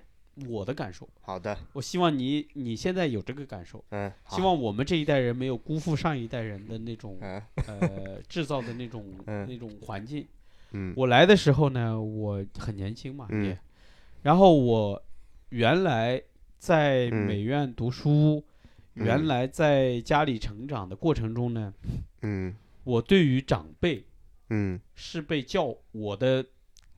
我的感受。好的，我希望你你现在有这个感受，嗯，希望我们这一代人没有辜负上一代人的那种嗯呃制造的那种 嗯那种环境。嗯。我来的时候呢，我很年轻嘛，嗯。也，然后我原来在嗯美院读书，嗯。原来在家里成长的过程中呢，嗯。我对于长辈嗯。是被教，我的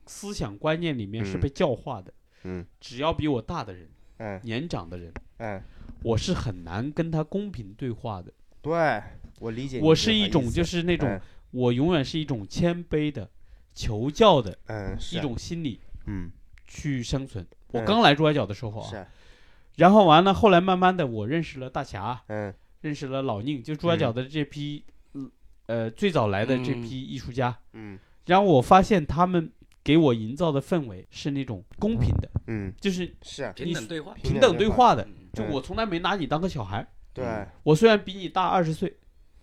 思想观念里面是嗯。被教化的。嗯。只要比我大的人、嗯。年长的人，嗯，我是很难跟他公平对话的。对，我理解我是一种就是那种嗯，我永远是一种谦卑的、求教的嗯一种心理嗯。去生存。我嗯刚来朱家角的时候啊，是。然后完了，后来慢慢的我认识了大侠，嗯。认识了老宁，就朱家角的这批，嗯。呃，最早来的这批艺术家。嗯。然后我发现他们给我营造的氛围是那种公平的，嗯，就是是。啊，平等对话。平等对话的。嗯就我从来没拿你当个小孩，对，我虽然比你大二十岁，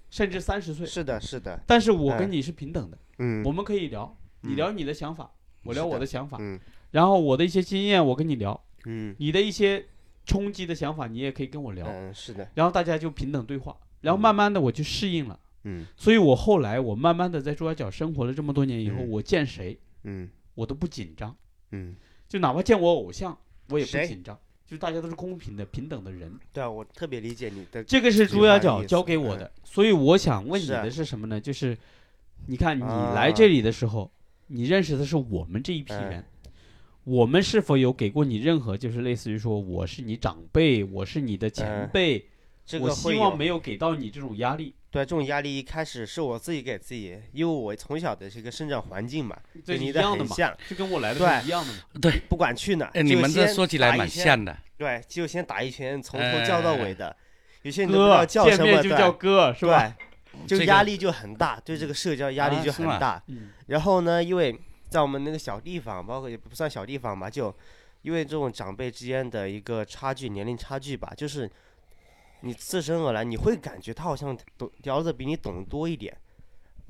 甚至三十岁，是的，是的，但是我跟嗯你是平等的，嗯，我们可以聊，你嗯聊你的想法，我聊我的想法，嗯。然后我的一些经验我跟你聊，嗯。你的一些冲击的想法你也可以跟我聊，嗯，是的，然后大家就平等对话，然后嗯。慢慢的我就适应了。嗯。所以我后来我慢慢的在朱家角生活了这么多年以后，嗯。我见谁嗯。我都不紧张，嗯，就哪怕见我偶像，我也不紧张，就大家都是公平的、平等的人。对啊，我特别理解你的，这个是朱家角教给我的，所以我想问你的是什么呢？就是你看你啊。来这里的时候，你认识的是我们这一批哎人。我们是否有给过你任何，就是类似于说我是你长辈，我是你的前嗯辈，这我个会有希望没有给到你这种压力。对这种压力一开始是我自己给自己，因为我从小的这个生长环境嘛，这跟你的一样的嘛，很像，就跟我来的一样的嘛。对，不管去哪，哎，你们这说起来蛮像的。对，就先打一圈，从头叫到尾的，有些人都不知哥道叫什么，见面就叫哥，是吧？对，就压力就很大，对这个社交压力就很吗大。嗯，然后呢，因为在我们那个小地方，包括也不算小地方吧，就因为这种长辈之间的一个差距，年龄差距吧，就是你自身而来，你会感觉他好像懂聊的比你懂得多一点。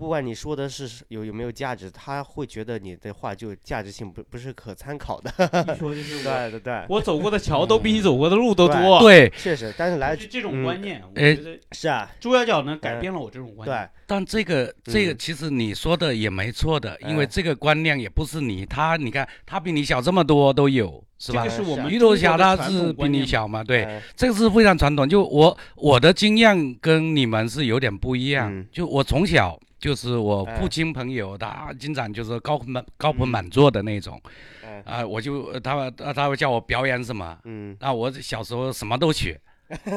不管你说的是有有没有价值，他会觉得你的话就价值性不不是可参考的。一 说就是我，对对对，我走过的桥都比你走过的路都多。，对，确实，但是来就这种嗯观念，我哎觉得是啊，朱家角呢改变了我这种观念。对，但这个这个嗯其实你说的也没错的，因为哎这个观念也不是你他，你看他比你小这么多都有，是吧这个？是我们鱼头侠他是比。你小嘛，对，嗯这个是非常传统。就我我的经验跟你们是有点不一样，嗯就我从小就是我哎。父亲朋友，他经常就是高朋满高朋满座的那种，哎。啊、我就他他他会叫我表演什么，嗯，那我小时候什么都学。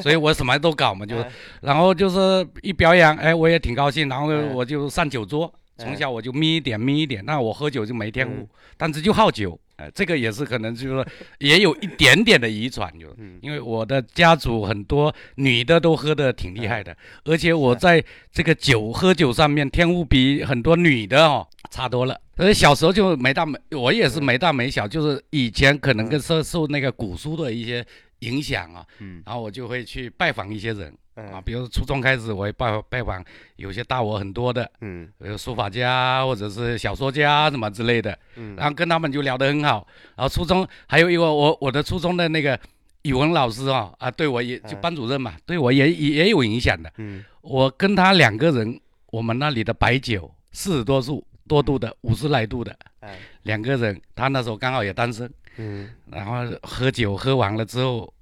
所以我什么都搞嘛，就是，哎。然后就是一表演，哎，我也挺高兴，然后哎。我就上酒桌，哎。从小我就眯一点眯一点，那我喝酒就没天赋嗯，但是就好酒，哎，这个也是可能就是说也有一点点的遗传，就嗯因为我的家族很多女的都喝的挺厉害哎的，而且我在这个酒喝酒上面天赋比很多女的哦差多了。所以小时候就没大没，我也是没大没小，就是以前可能跟受受那个古书的一些影响啊，嗯。然后我就会去拜访一些人啊，嗯比如初中开始我会拜拜访有些大我很多的，嗯。比如书法家或者是小说家什么之类的，嗯，然后跟他们就聊得很好。然后初中还有一个我我的初中的那个语文老师啊啊，对我也就嗯班主任嘛，对我也也也有影响的。嗯。我跟他两个人，我们那里的白酒四十多度多度的，五十来度的哎两个人，他那时候刚好也单身，嗯。然后喝酒喝完了之后，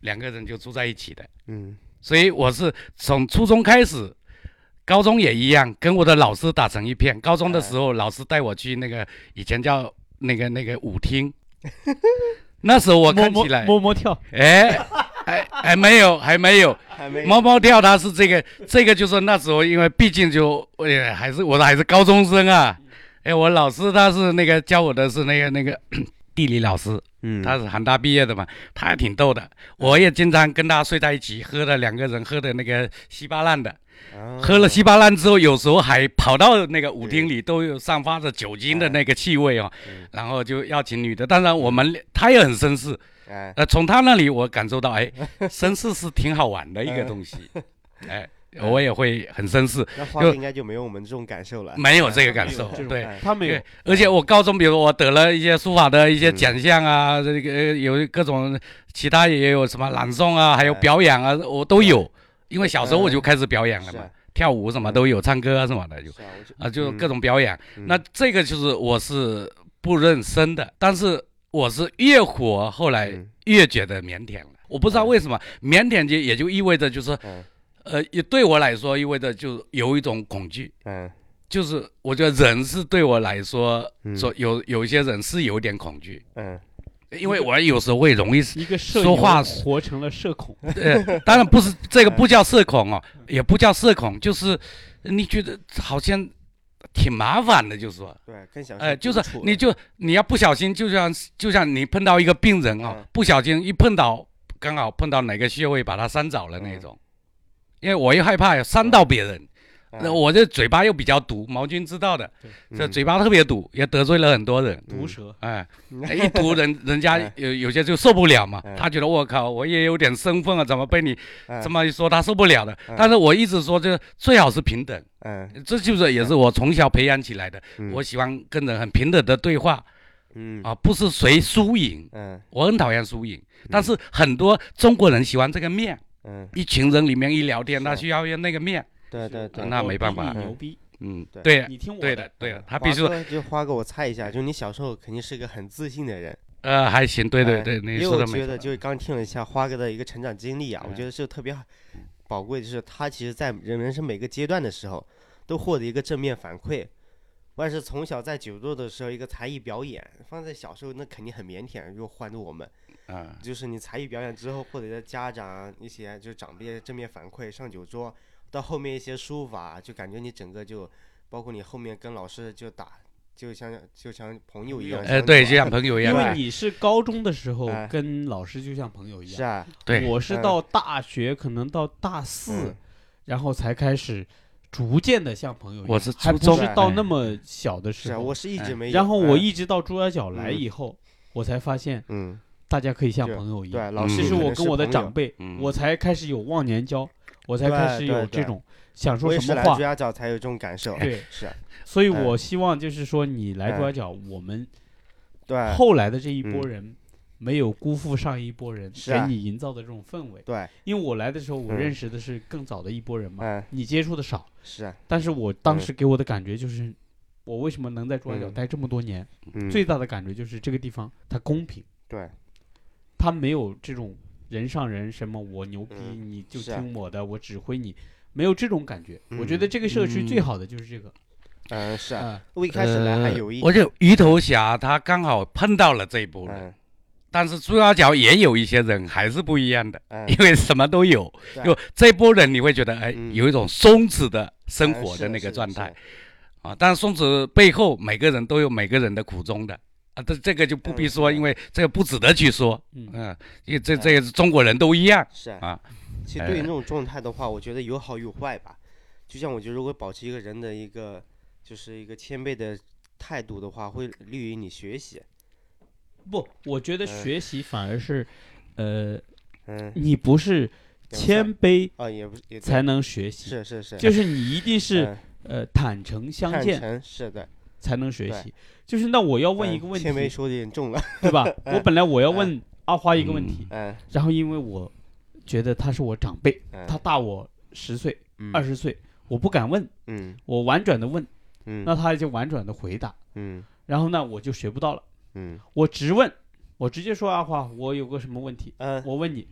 两个人就住在一起的。嗯所以我是从初中开始，高中也一样，跟我的老师打成一片。高中的时候，老师带我去那个以前叫那个那个舞厅，那时候我看起来，摸摸跳，哎，还还没有，还没有。还没猫猫跳，它是这个，这个就是那时候，因为毕竟就，也，还是我还是高中生啊。哎，我老师他是那个教我的是那个那个地理老师，嗯。他是杭大毕业的嘛，他也挺逗的。我也经常跟他睡在一起，喝的两个人喝的那个稀巴烂的，啊。喝了稀巴烂之后，有时候还跑到那个舞厅里，都有散发着酒精的那个气味哦，嗯。然后就邀请女的。当然我们他也很绅士，哎呃，从他那里我感受到，哎，绅士是挺好玩的一嗯个东西，哎，我也会很绅士，那花哥应该就没有我们这种感受了，没有这个感受对。哎他没有，而且我高中，比如我得了一些书法的一些嗯奖项啊，这个呃有各种其他也有什么朗诵啊，还有哎表演啊，我都有。因为小时候我就开始表演了嘛跳舞什么都有，唱歌啊什么的，就啊，就各种表演。嗯那这个就是我是不认生的，但是我是越活后来嗯越觉得腼腆了。我不知道为什么，腼腆就也就意味着就是嗯呃，也对我来说意味着就有一种恐惧。嗯。就是我觉得人是对我来说，嗯。说有有一些人是有点恐惧，嗯。因为我有时候会容易，一个社说话活成了社恐，呃，当然不是 这个不叫社恐哦，也不叫社恐，就是你觉得好像挺麻烦的，就是说，对，更想哎，就是你就你要不小心，就像就像你碰到一个病人哦嗯，不小心一碰到刚好碰到哪个穴位把它伤着了那种，因为我又害怕伤到别人，那嗯我这嘴巴又比较毒，毛军知道的，这嗯。嘴巴特别毒，也得罪了很多人。毒蛇，哎，一毒人，人家哎有有些就受不了嘛哎，他觉得我靠，我也有点身份啊，怎么被你嗯。这么一说，他受不了的。哎。但是我一直说，就最好是平等，嗯。这就是也是我从小培养起来的。嗯。我喜欢跟人很平等的对话嗯。啊，不是谁输赢，嗯。我很讨厌输赢。但是很多中国人喜欢这个面，嗯，一群人里面一聊天，他需要用那个面。对对对，那没办法。牛逼，嗯，对。对你听我对的，对的，他必须哥就花哥，我猜一下，就你小时候肯定是个很自信的人。呃还行，对对哎对，你说的没错。觉得就是刚听了一下花哥的一个成长经历啊，我嗯觉得是特别宝贵，就是他其实在人人生每个阶段的时候都获得一个正面反馈。不管是从小在九座的时候一个才艺表演，放在小时候那肯定很腼腆，如果换做我们，啊，就是你才艺表演之后获得的家长一些就是长辈正面反馈，上酒桌到后面一些书法，就感觉你整个就包括你后面跟老师就打，就像就像朋友一样相处啊。呃，对，就像朋友一样因。为你是高中的时候哎。跟老师就像朋友一样，是啊，对，嗯我是到大学可能到大四嗯，然后才开始逐渐的像朋友一样，我是还不是到哎那么小的时候是啊，我，是一直哎。没有。然后我哎。一直到朱家角来嗯。以后，我才发现嗯，大家可以像朋友一样。对老嗯。其实我跟我的长辈，嗯。我才开始有忘年交，我才开始有这种想说什么话朱。家角才有这种感受。对，是啊，所以哎我希望就是说，你来朱哎家角，我们对。后来的这一波嗯。人没有辜负上一波人给你营造的这种氛围。对，因为我来的时候，我嗯。认识的是更早的一波人嘛，嗯，你接触的少，是啊，但是我当嗯。时给我的感觉就是，我为什么能在朱家角嗯。待这么多年？嗯，最大的感觉就是这个地方它公平，对，它没有这种人上人什么我牛逼嗯你就听我的，我指挥你，没有这种感觉。我觉得嗯这个社区最嗯好的就是这个，嗯，是啊。啊，我一开始来还呃有一，我就鱼头侠他刚好碰到了这一波人，嗯。但是朱家角也有一些人还是不一样的，嗯。因为什么都有。就这波人，你会觉得哎，嗯。有一种松弛的生活的那个状态。啊。但是松弛背后，每个人都有每个人的苦衷的啊。这这个就不必说，嗯因为这个不值得去说。嗯嗯，因为这这个中国人都一样是啊。啊。其实对于那种状态的话，我觉得有好有坏吧。就像我觉得，如果保持一个人的一个就是一个谦卑的态度的话，会利于你学习。不，我觉得嗯学习反而是，呃，嗯，你不是谦卑啊，也不是也才能学习，是是是，就是你一定是嗯呃坦诚相坦见诚是的。才能学习。就是那我要问嗯一个问题，谦卑说的有点重了。对吧？我本来我要嗯问阿花一个问题，嗯然后因为我觉得他是我长辈，嗯，他大我十岁、嗯二十岁，我不敢问，嗯我婉转的问，嗯那他就婉转的回答，嗯然后呢我就学不到了。嗯我直问，我直接说阿花，我有个什么问题，嗯，我问你，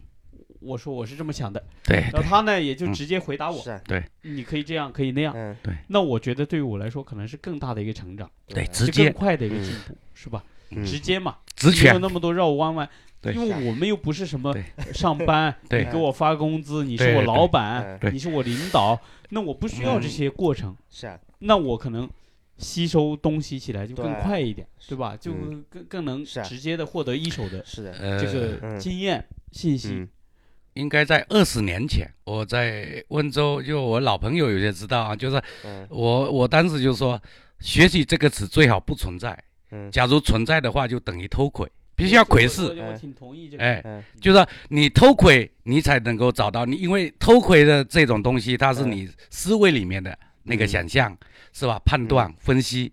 我说我是这么想的，对然后他呢也就嗯直接回答我，是啊你可以这样，可以那样。嗯那我觉得对于我来说，可能是更大的一个成长，对，直接更接快的一个嗯进步，是吧？嗯直接嘛，直没有，那么多绕弯弯。对因为我们又不是什么上班，对你给我发工资，你是我老板你是我领导，那我不需要这些过程，是啊那我可能吸收东西起来就更快一点，对吧？就嗯更更能直接的获得一手的是的，呃，这个嗯经验信息嗯。应该在二十年前，我在温州，就我老朋友有些知道啊，就是嗯我我当时就说，学习这个词最好不存在，嗯假如存在的话，就等于偷窥，必须要窥视。我我挺同意这个。哎，嗯就是你偷窥，你才能够找到你，因为偷窥的这种东西，它是嗯你思维里面的那个嗯想象，是吧？判断、分析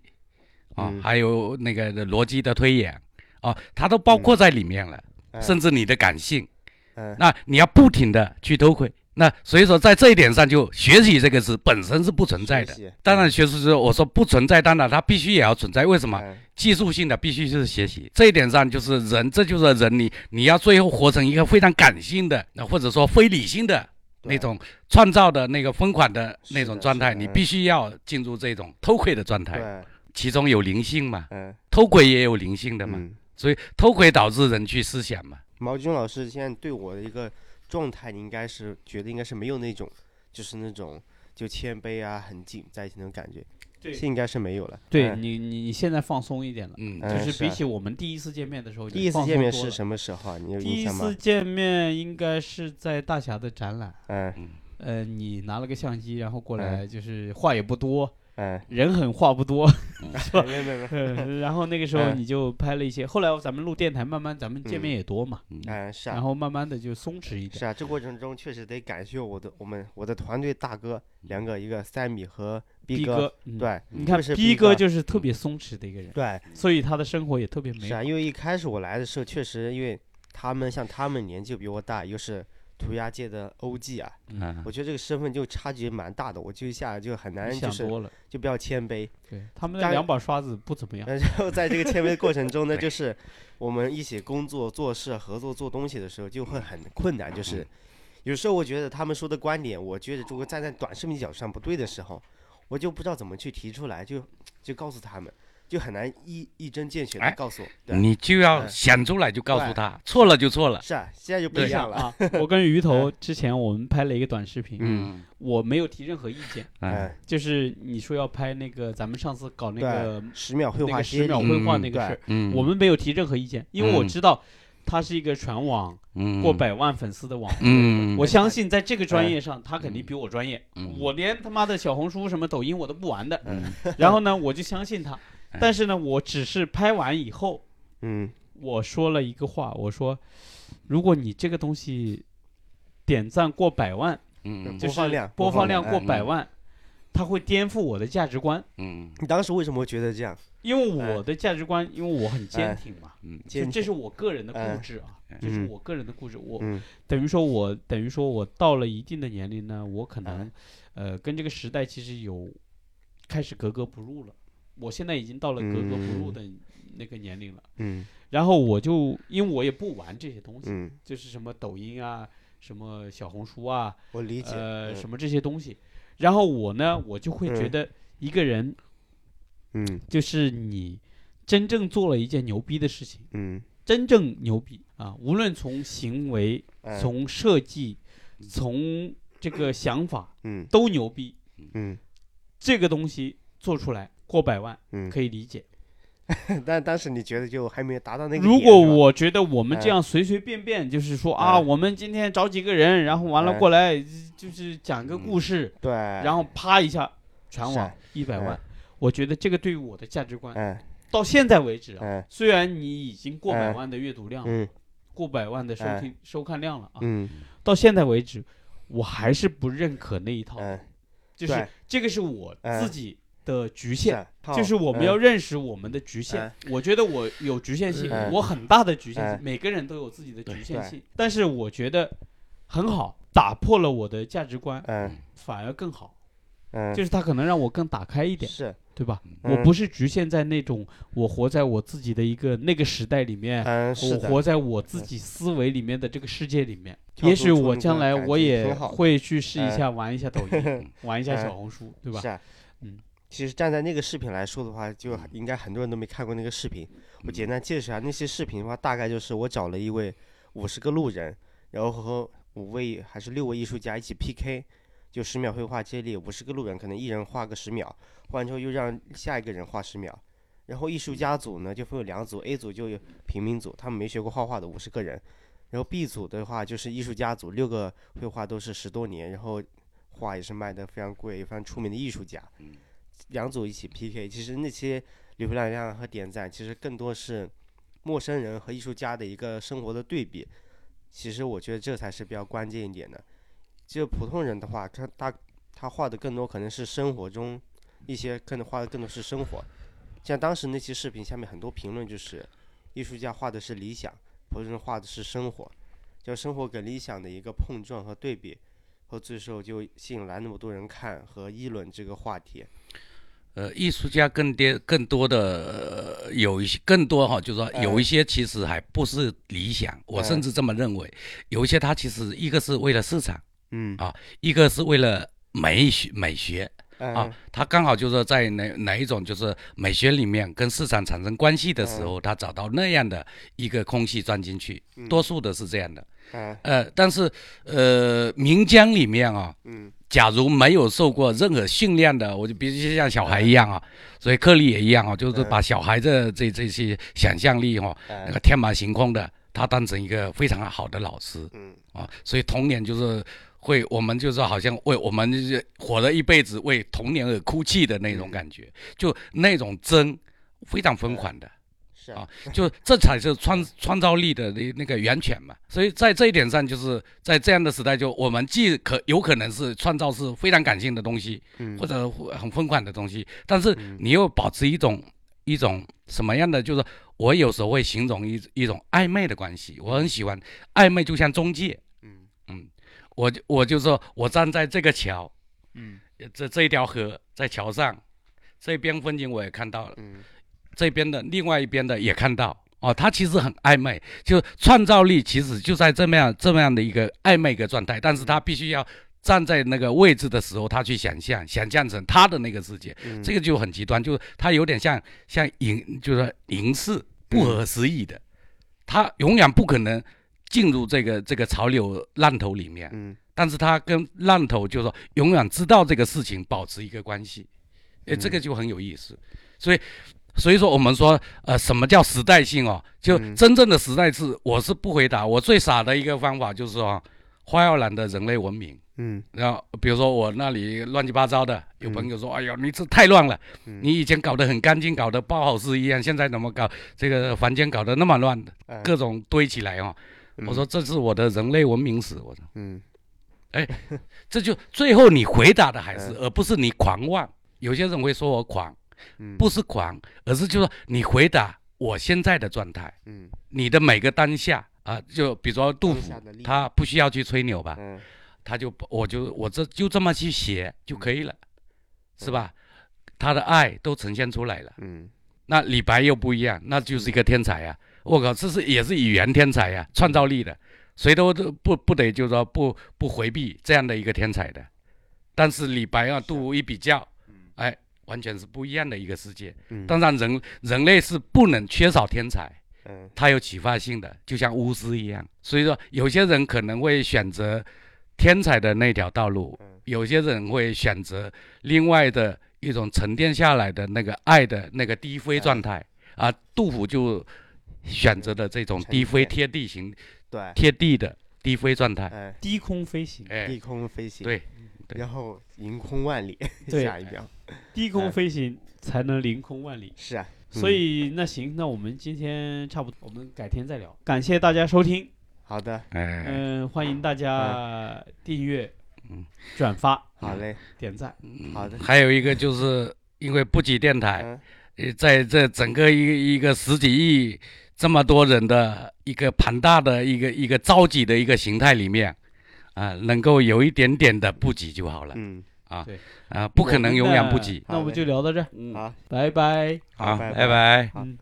啊，嗯还有那个的逻辑的推演啊，它都包括在里面了，嗯甚至你的感性。嗯那你要不停的去偷窥，那所以说在这一点上，就学习这个词本身是不存在的。当然，学术是我说不存在，当然它必须也要存在。为什么？嗯技术性的必须就是学习，这一点上就是人，这就是人你你要最后活成一个非常感性的，那或者说非理性的那种创造的那个疯狂的那种状态，你必须要进入这种偷窥的状态，其中有灵性嘛，嗯偷窥也有灵性的嘛，嗯。所以偷窥导致人去思想嘛。毛军老师现在对我的一个状态，你应该是觉得应该是没有那种，就是那种就谦卑啊、很紧在一起那种感觉。对应该是没有了。嗯对你你你现在放松一点了，嗯，嗯就是比起我们第一次见面的时候，第一次见面是什么时候啊？你有第一印象吗次？见面应该是在大侠的展览，嗯呃，你拿了个相机，然后过嗯来，就是话也不多，嗯，人狠话不多，是吧没有没。有，呃然后那个时候嗯你就拍了一些，后来咱们录电台，慢慢咱们见面也多嘛，嗯。是啊。然。后慢慢的就松弛一点。是啊，这过程中确实得感谢我的我们我的团队大哥两个，一个三米和逼哥，对，你看特别是逼哥哥就是特别松弛的一个人，对，所以他的生活也特别美。是啊，。因为一开始我来的时候，确实因为他们像他们年纪比我大，又是涂鸦界的 OG 啊，嗯。我觉得这个身份就差距蛮大的，我就一下就很难就是想多了，就比较谦卑，对，他们的当然两把刷子不怎么样。然后在这个谦卑的过程中呢，就是我们一起工作、做事、合作、做东西的时候就会很困难，就是有时候我觉得他们说的观点，我觉得如果站在短视频角度上不对的时候，我就不知道怎么去提出来，就就告诉他们，就很难一一针见血的哎告诉我，对，你就要嗯想出来就告诉对。他，错了就错了。是啊，现在就不一样了，啊，我跟鱼头之前我们拍了一个短视频，嗯。我没有提任何意见，就是你说要拍那个咱们上次搞那个，十秒绘那画十秒绘画那个事儿，嗯，我们没有提任何意见，因为我嗯知道他是一个全网嗯。过百万粉丝的网红。嗯，我相信在这个专业上，他肯定比我专业。嗯。我连他妈的小红书什么抖音我都不玩的。嗯。然后呢，我就相信他。但是呢，我只是拍完以后，嗯。我说了一个话，我说，如果你这个东西点赞过百万，嗯就是播放量播放量过嗯百万，它会颠覆我的价值观。嗯。你当时为什么会觉得这样？因为我的价值观，因为我很坚哎挺嘛，嗯。这坚这是我个人的哎。固执啊，这是嗯我个人的固执。我嗯。等于说我等于说我到了一定的年龄呢，我可能哎。呃跟这个时代其实有开始格格不入了。我现在已经到了格格不入嗯。的那个年龄了，嗯。然后我就因为我也不玩这些东西，嗯，就是什么抖音啊、什么小红书啊、我理解，呃嗯。什么这些东西，然后我呢，我就会觉嗯。得一个人嗯。就是你真正做了一件牛逼的事情，嗯。真正牛逼啊，无论从行为、嗯从设计、从这个想法嗯。都牛逼，嗯。这个东西做出来过百万嗯，可以理解。但当时你觉得就还没有达到那个，如果我觉得我们这嗯样随随便便，就是说啊，嗯我们今天找几个人，然后完了嗯过来就是讲个故事，对，然后啪一下全网。一百万，我觉得这个对于我的价值观嗯到现在为止啊，嗯虽然你已经过百嗯万的阅读量过百万的收嗯听收看量了啊，嗯。到现在为止，我还是不认可那一套，嗯，就是这个是我嗯自己的局限。就是我们要认识我们的局限。嗯，我觉得我有局限性，嗯我很大的局限性，嗯每个人都有自己的局限性，但是我觉得很好，打破了我的价值观，嗯反而更好，嗯，就是它可能让我更打开一点，是。对吧？嗯。我不是局限在那种我活在我自己的一个那个时代里面，我活在我自己思维里面的这个世界里面。也许我将来我也会去试一下玩一下抖音，玩一下嗯小红书，对吧其实站在那个视频来说的话，就应该很多人都没看过那个视频。我简单介绍一下那些视频的话，大概就是我找了一位五十个路人，然后和五位还是六位艺术家一起 PK，就十秒绘画接力，五十个路人可能一人画个十秒，画完之后又让下一个人画十秒。然后艺术家组呢就分为两组，A 组就有平民组，他们没学过画画的五十个人，然后 B 组的话就是艺术家组，六个绘画都是十多年，然后画也是卖的非常贵、非常出名的艺术家。两组一起 PK，其实那些流量量和点赞，其实更多是陌生人和艺术家的一个生活的对比。其实我觉得这才是比较关键一点的。就普通人的话，他他他画的更多可能是生活中一些，可能画的更多是生活。像当时那期视频下面很多评论就是，艺术家画的是理想，普通人画的是生活，就生活跟理想的一个碰撞和对比，和最后就吸引来那么多人看和议论这个话题。呃，艺术家更多更多的、呃有一些更多哈，就是说哎有一些其实还不是理想，我甚至这么认为，有一些他其实一个是为了市场，嗯。啊一个是为了美学美学嗯啊，他刚好就是在哪哪一种就是美学里面跟市场产生关系的时候，他找到那样的一个空隙钻进去，多数的是这样的。嗯呃，但是呃，岷江里面啊，嗯假如没有受过任何训练的，我就比如像小孩一样啊，所以克利也一样啊，就是把小孩的这这些想象力哈、那哎个天马行空的，他当成一个非常好的老师嗯。啊，所以童年就是会，我们就是好像为我们就是活了一辈子为童年而哭泣的那种感觉，就那种真非常疯狂的。是啊，就这才是创创造力的那那个源泉嘛。所以在这一点上，就是在这样的时代，就我们既可有可能是创造是非常感性的东西，嗯或者很疯狂的东西，但是你又保持一种一种什么样的？就是我有时候会形容一一种暧昧的关系，我很喜欢暧昧，就像中介。嗯嗯，我就我就说我站在这个桥，嗯这这一条河在桥上，这边风景我也看到了。嗯这边的另外一边的也看到。哦，他其实很暧昧，就创造力其实就在这么样这么样的一个暧昧一个状态，但是他必须要站在那个位置的时候，他去想象，想象成他的那个世界，嗯。这个就很极端，就是他有点像像影，就是影视不合时宜的，他永远不可能进入这个这个潮流浪头里面，嗯。但是他跟浪头就是说永远知道这个事情，保持一个关系，诶，这个就很有意思。所以，所以说我们说，呃，什么叫时代性哦？就嗯真正的时代是，我是不回答。我最傻的一个方法就是说，花耀兰的人类文明。嗯然后比如说我那里乱七八糟的，有朋友说：“哎呦，你这太乱了，嗯你以前搞得很干净，搞得包好事一样，现在怎么搞这个房间搞得那么乱，哎各种堆起来哦。”嗯我说：“这是我的人类文明史。”我说。嗯哎 这就最后你回答的还是，嗯而不是你狂妄。有些人会说我狂，嗯不是狂，而是就说你回答我现在的状态，嗯。你的每个当下啊，就比如说杜甫他不需要去吹牛吧，嗯。他就我就我这就这么去写就可以了，是吧？他的爱都呈现出来了。嗯。那李白又不一样，那就是一个天才啊！我靠，这是也是语言天才呀、创造力的，谁都都不不得就是说不不回避这样的一个天才的。但是李白啊，杜甫一比较，哎，完全是不一样的一个世界。嗯。当然人人类是不能缺少天才，嗯。它有启发性的，就像巫师一样。所以说，有些人可能会选择天才的那条道路，嗯。有些人会选择另外的一种沉淀下来的那个爱的那个低飞状态啊。杜甫就选择的这种低飞贴地型、对，贴地的低飞状态。哎，低空飞行，哎。低，空飞行，对然后凌空万里，对下一秒低空哎飞行才能凌空万里。是啊，所以那行，那我们今天差不多，我们改天再聊。感谢大家收听，好的，哎，嗯，欢迎大家订阅嗯、转发、好嘞，点赞。好的，还有一个就是因为布吉电台，在这整个一个一个十几亿这么多人的一个庞大的一个一个召集的一个形态里面，啊、能够有一点点的不挤就好了，嗯，啊，对。啊，不可能永远不挤。那我们就聊到这儿，嗯，好，拜拜。好，拜拜。嗯